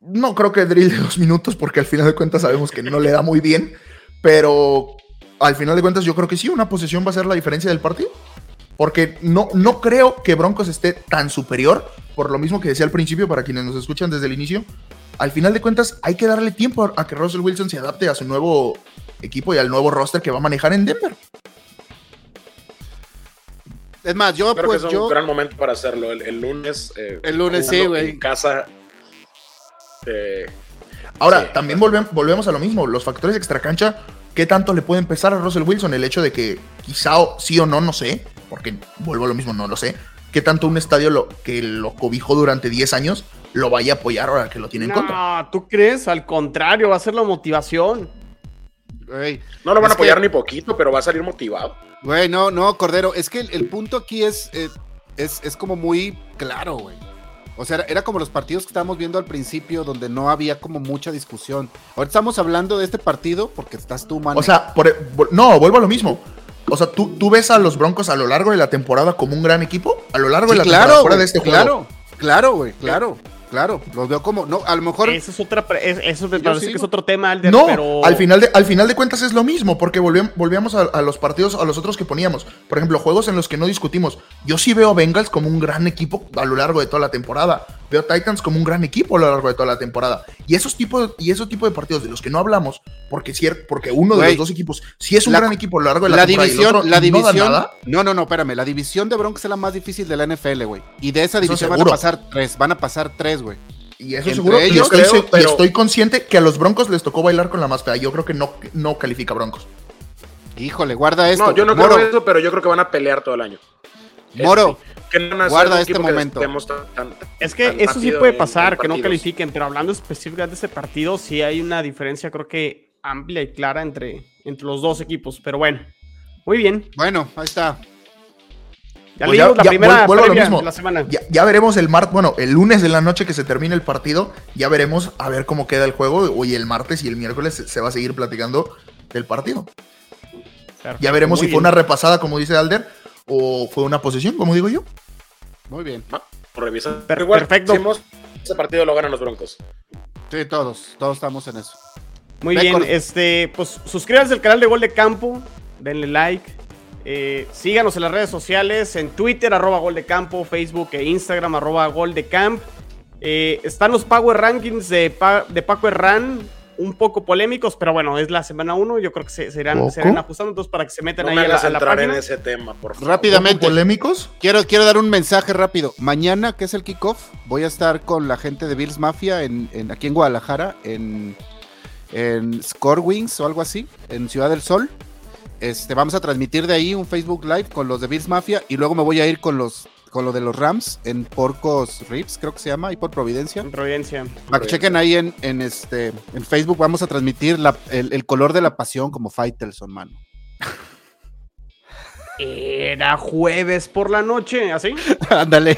No creo que drill de dos minutos, porque al final de cuentas sabemos que no le da muy bien. Pero al final de cuentas, yo creo que sí, una posesión va a ser la diferencia del partido. Porque no, no creo que Broncos esté tan superior, por lo mismo que decía al principio, para quienes nos escuchan desde el inicio. Al final de cuentas, hay que darle tiempo a, a que Russell Wilson se adapte a su nuevo equipo y al nuevo roster que va a manejar en Denver. Es más, yo, Creo pues, que es yo. un gran momento para hacerlo. El, el lunes. eh, El lunes, sí, jugando güey. En casa. eh, Ahora, Sí. también volvem- volvemos a lo mismo. Los factores extracancha, ¿qué tanto le pueden pesar a Russell Wilson? El hecho de que quizá o- sí o no, no sé, porque vuelvo a lo mismo, no lo sé. ¿Qué tanto un estadio lo, que lo cobijó durante 10 años lo vaya a apoyar ahora que lo tiene en contra? No, ¿tú crees? Al contrario, va a ser la motivación. Güey, no lo van a apoyar que- ni poquito, pero va a salir motivado. güey, no, no, Cordero. Es que el, el punto aquí es, eh, es, es como muy claro, güey. O sea, era, como los partidos que estábamos viendo al principio, donde no había como mucha discusión. Ahora estamos hablando de este partido porque estás tú, mano. O sea, por- vol- no, vuelvo a lo mismo. O sea, ¿tú, tú ves a los Broncos a lo largo de la temporada como un gran equipo, a lo largo Sí, de la claro, temporada fuera de este juego. claro, claro, güey, claro, claro. Los veo como, no, a lo mejor. Eso es otra, eso me parece que es otro tema, Alder, No, pero al, final de, al final de cuentas es lo mismo, porque volvíamos, volvíamos a, a los partidos, a los otros que poníamos. Por ejemplo, juegos en los que no discutimos. Yo sí veo a Bengals como un gran equipo a lo largo de toda la temporada. Veo a Titans como un gran equipo a lo largo de toda la temporada. Y esos tipos, y esos tipos de partidos de los que no hablamos, porque, porque uno de los dos equipos sí es un la- gran equipo a lo largo de la, La temporada y el división, otro la no da división. nada, No, no, no, espérame. La división de Broncos es la más difícil de la NFL, güey. Y de esa división van a pasar tres, van a pasar tres, güey. Y eso Entre seguro. y ellos, estoy, creo, se- y estoy consciente que a los Broncos les tocó bailar con la más fea. Yo creo que no, no califica Broncos. Híjole, guarda esto. No, yo no Moro, creo eso, pero yo creo que van a pelear todo el año. Moro. Que no guarda este que momento. estemos tan- tan- es que tan eso sí puede pasar, en que no califiquen, pero hablando específicamente de ese partido, sí hay una diferencia, creo que amplia y clara entre, entre los dos equipos. Pero bueno, muy bien. bueno, ahí está. Ya Pues leímos la ya primera vuel- vuelvo a lo previa mismo. de la semana. Ya, ya veremos el martes, bueno, el lunes de la noche que se termine el partido, ya veremos a ver cómo queda el juego. Hoy el martes y el miércoles se, se va a seguir platicando del partido. Perfecto, Ya veremos si fue bien. una repasada, como dice Alder, o fue una posesión, como digo yo. Muy bien. Revisa. Per- Igual, perfecto. decimos, ese partido lo ganan los Broncos. Sí, todos, todos estamos en eso. Muy bien, este, pues suscríbanse al canal de Gol de Campo, denle like, eh, síganos en las redes sociales, en Twitter, arroba Gol de Campo, Facebook e Instagram, arroba Gol de Camp. Eh, están los Power Rankings de, Pa- de Paco Herrán, un poco polémicos, pero bueno, es la semana 1, yo creo que se, se irán, se ¿Poco? irán ajustando, entonces para que se metan No ahí me a la, a la entrar en ese tema, por favor. Rápidamente, ¿Polémicos? quiero, quiero dar un mensaje rápido. Mañana, que es el kickoff, voy a estar con la gente de Bills Mafia en, en- aquí en Guadalajara, en, en Score Wings o algo así, en Ciudad del Sol. Este, vamos a transmitir de ahí un Facebook Live con los de Bills Mafia y luego me voy a ir con los con lo de los Rams en Porcos Ribs, creo que se llama, ahí por Providencia. En Providencia. Para que chequen ahí en, en este en Facebook vamos a transmitir la- el, el color de la pasión como Faitelson, mano. Era jueves por la noche, ¿así? *laughs* Ándale.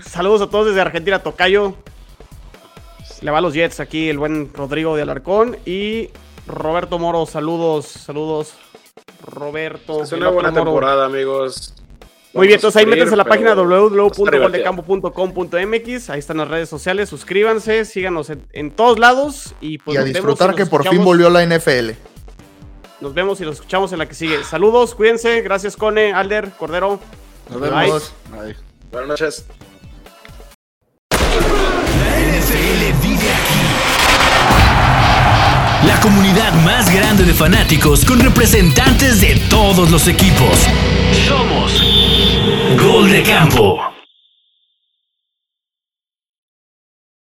Saludos a todos desde Argentina, Tocayo. Le va a los Jets aquí el buen Rodrigo de Alarcón y Roberto Moro. Saludos, saludos. Roberto. Es una buena Moro. temporada, amigos. Muy bien, entonces ahí sufrir, métanse a la página www.goldecampo.com.mx. Ahí están las redes sociales. Suscríbanse, síganos en, en todos lados. Y pues y a disfrutar y que por fin volvió la NFL. Nos vemos y nos escuchamos en la que sigue. Saludos, cuídense. Gracias, Cone, Alder, Cordero. Nos Bye. vemos. Ay. Buenas noches. La NFL vive aquí. La comunidad más grande de fanáticos con representantes de todos los equipos. Somos Gol de Campo.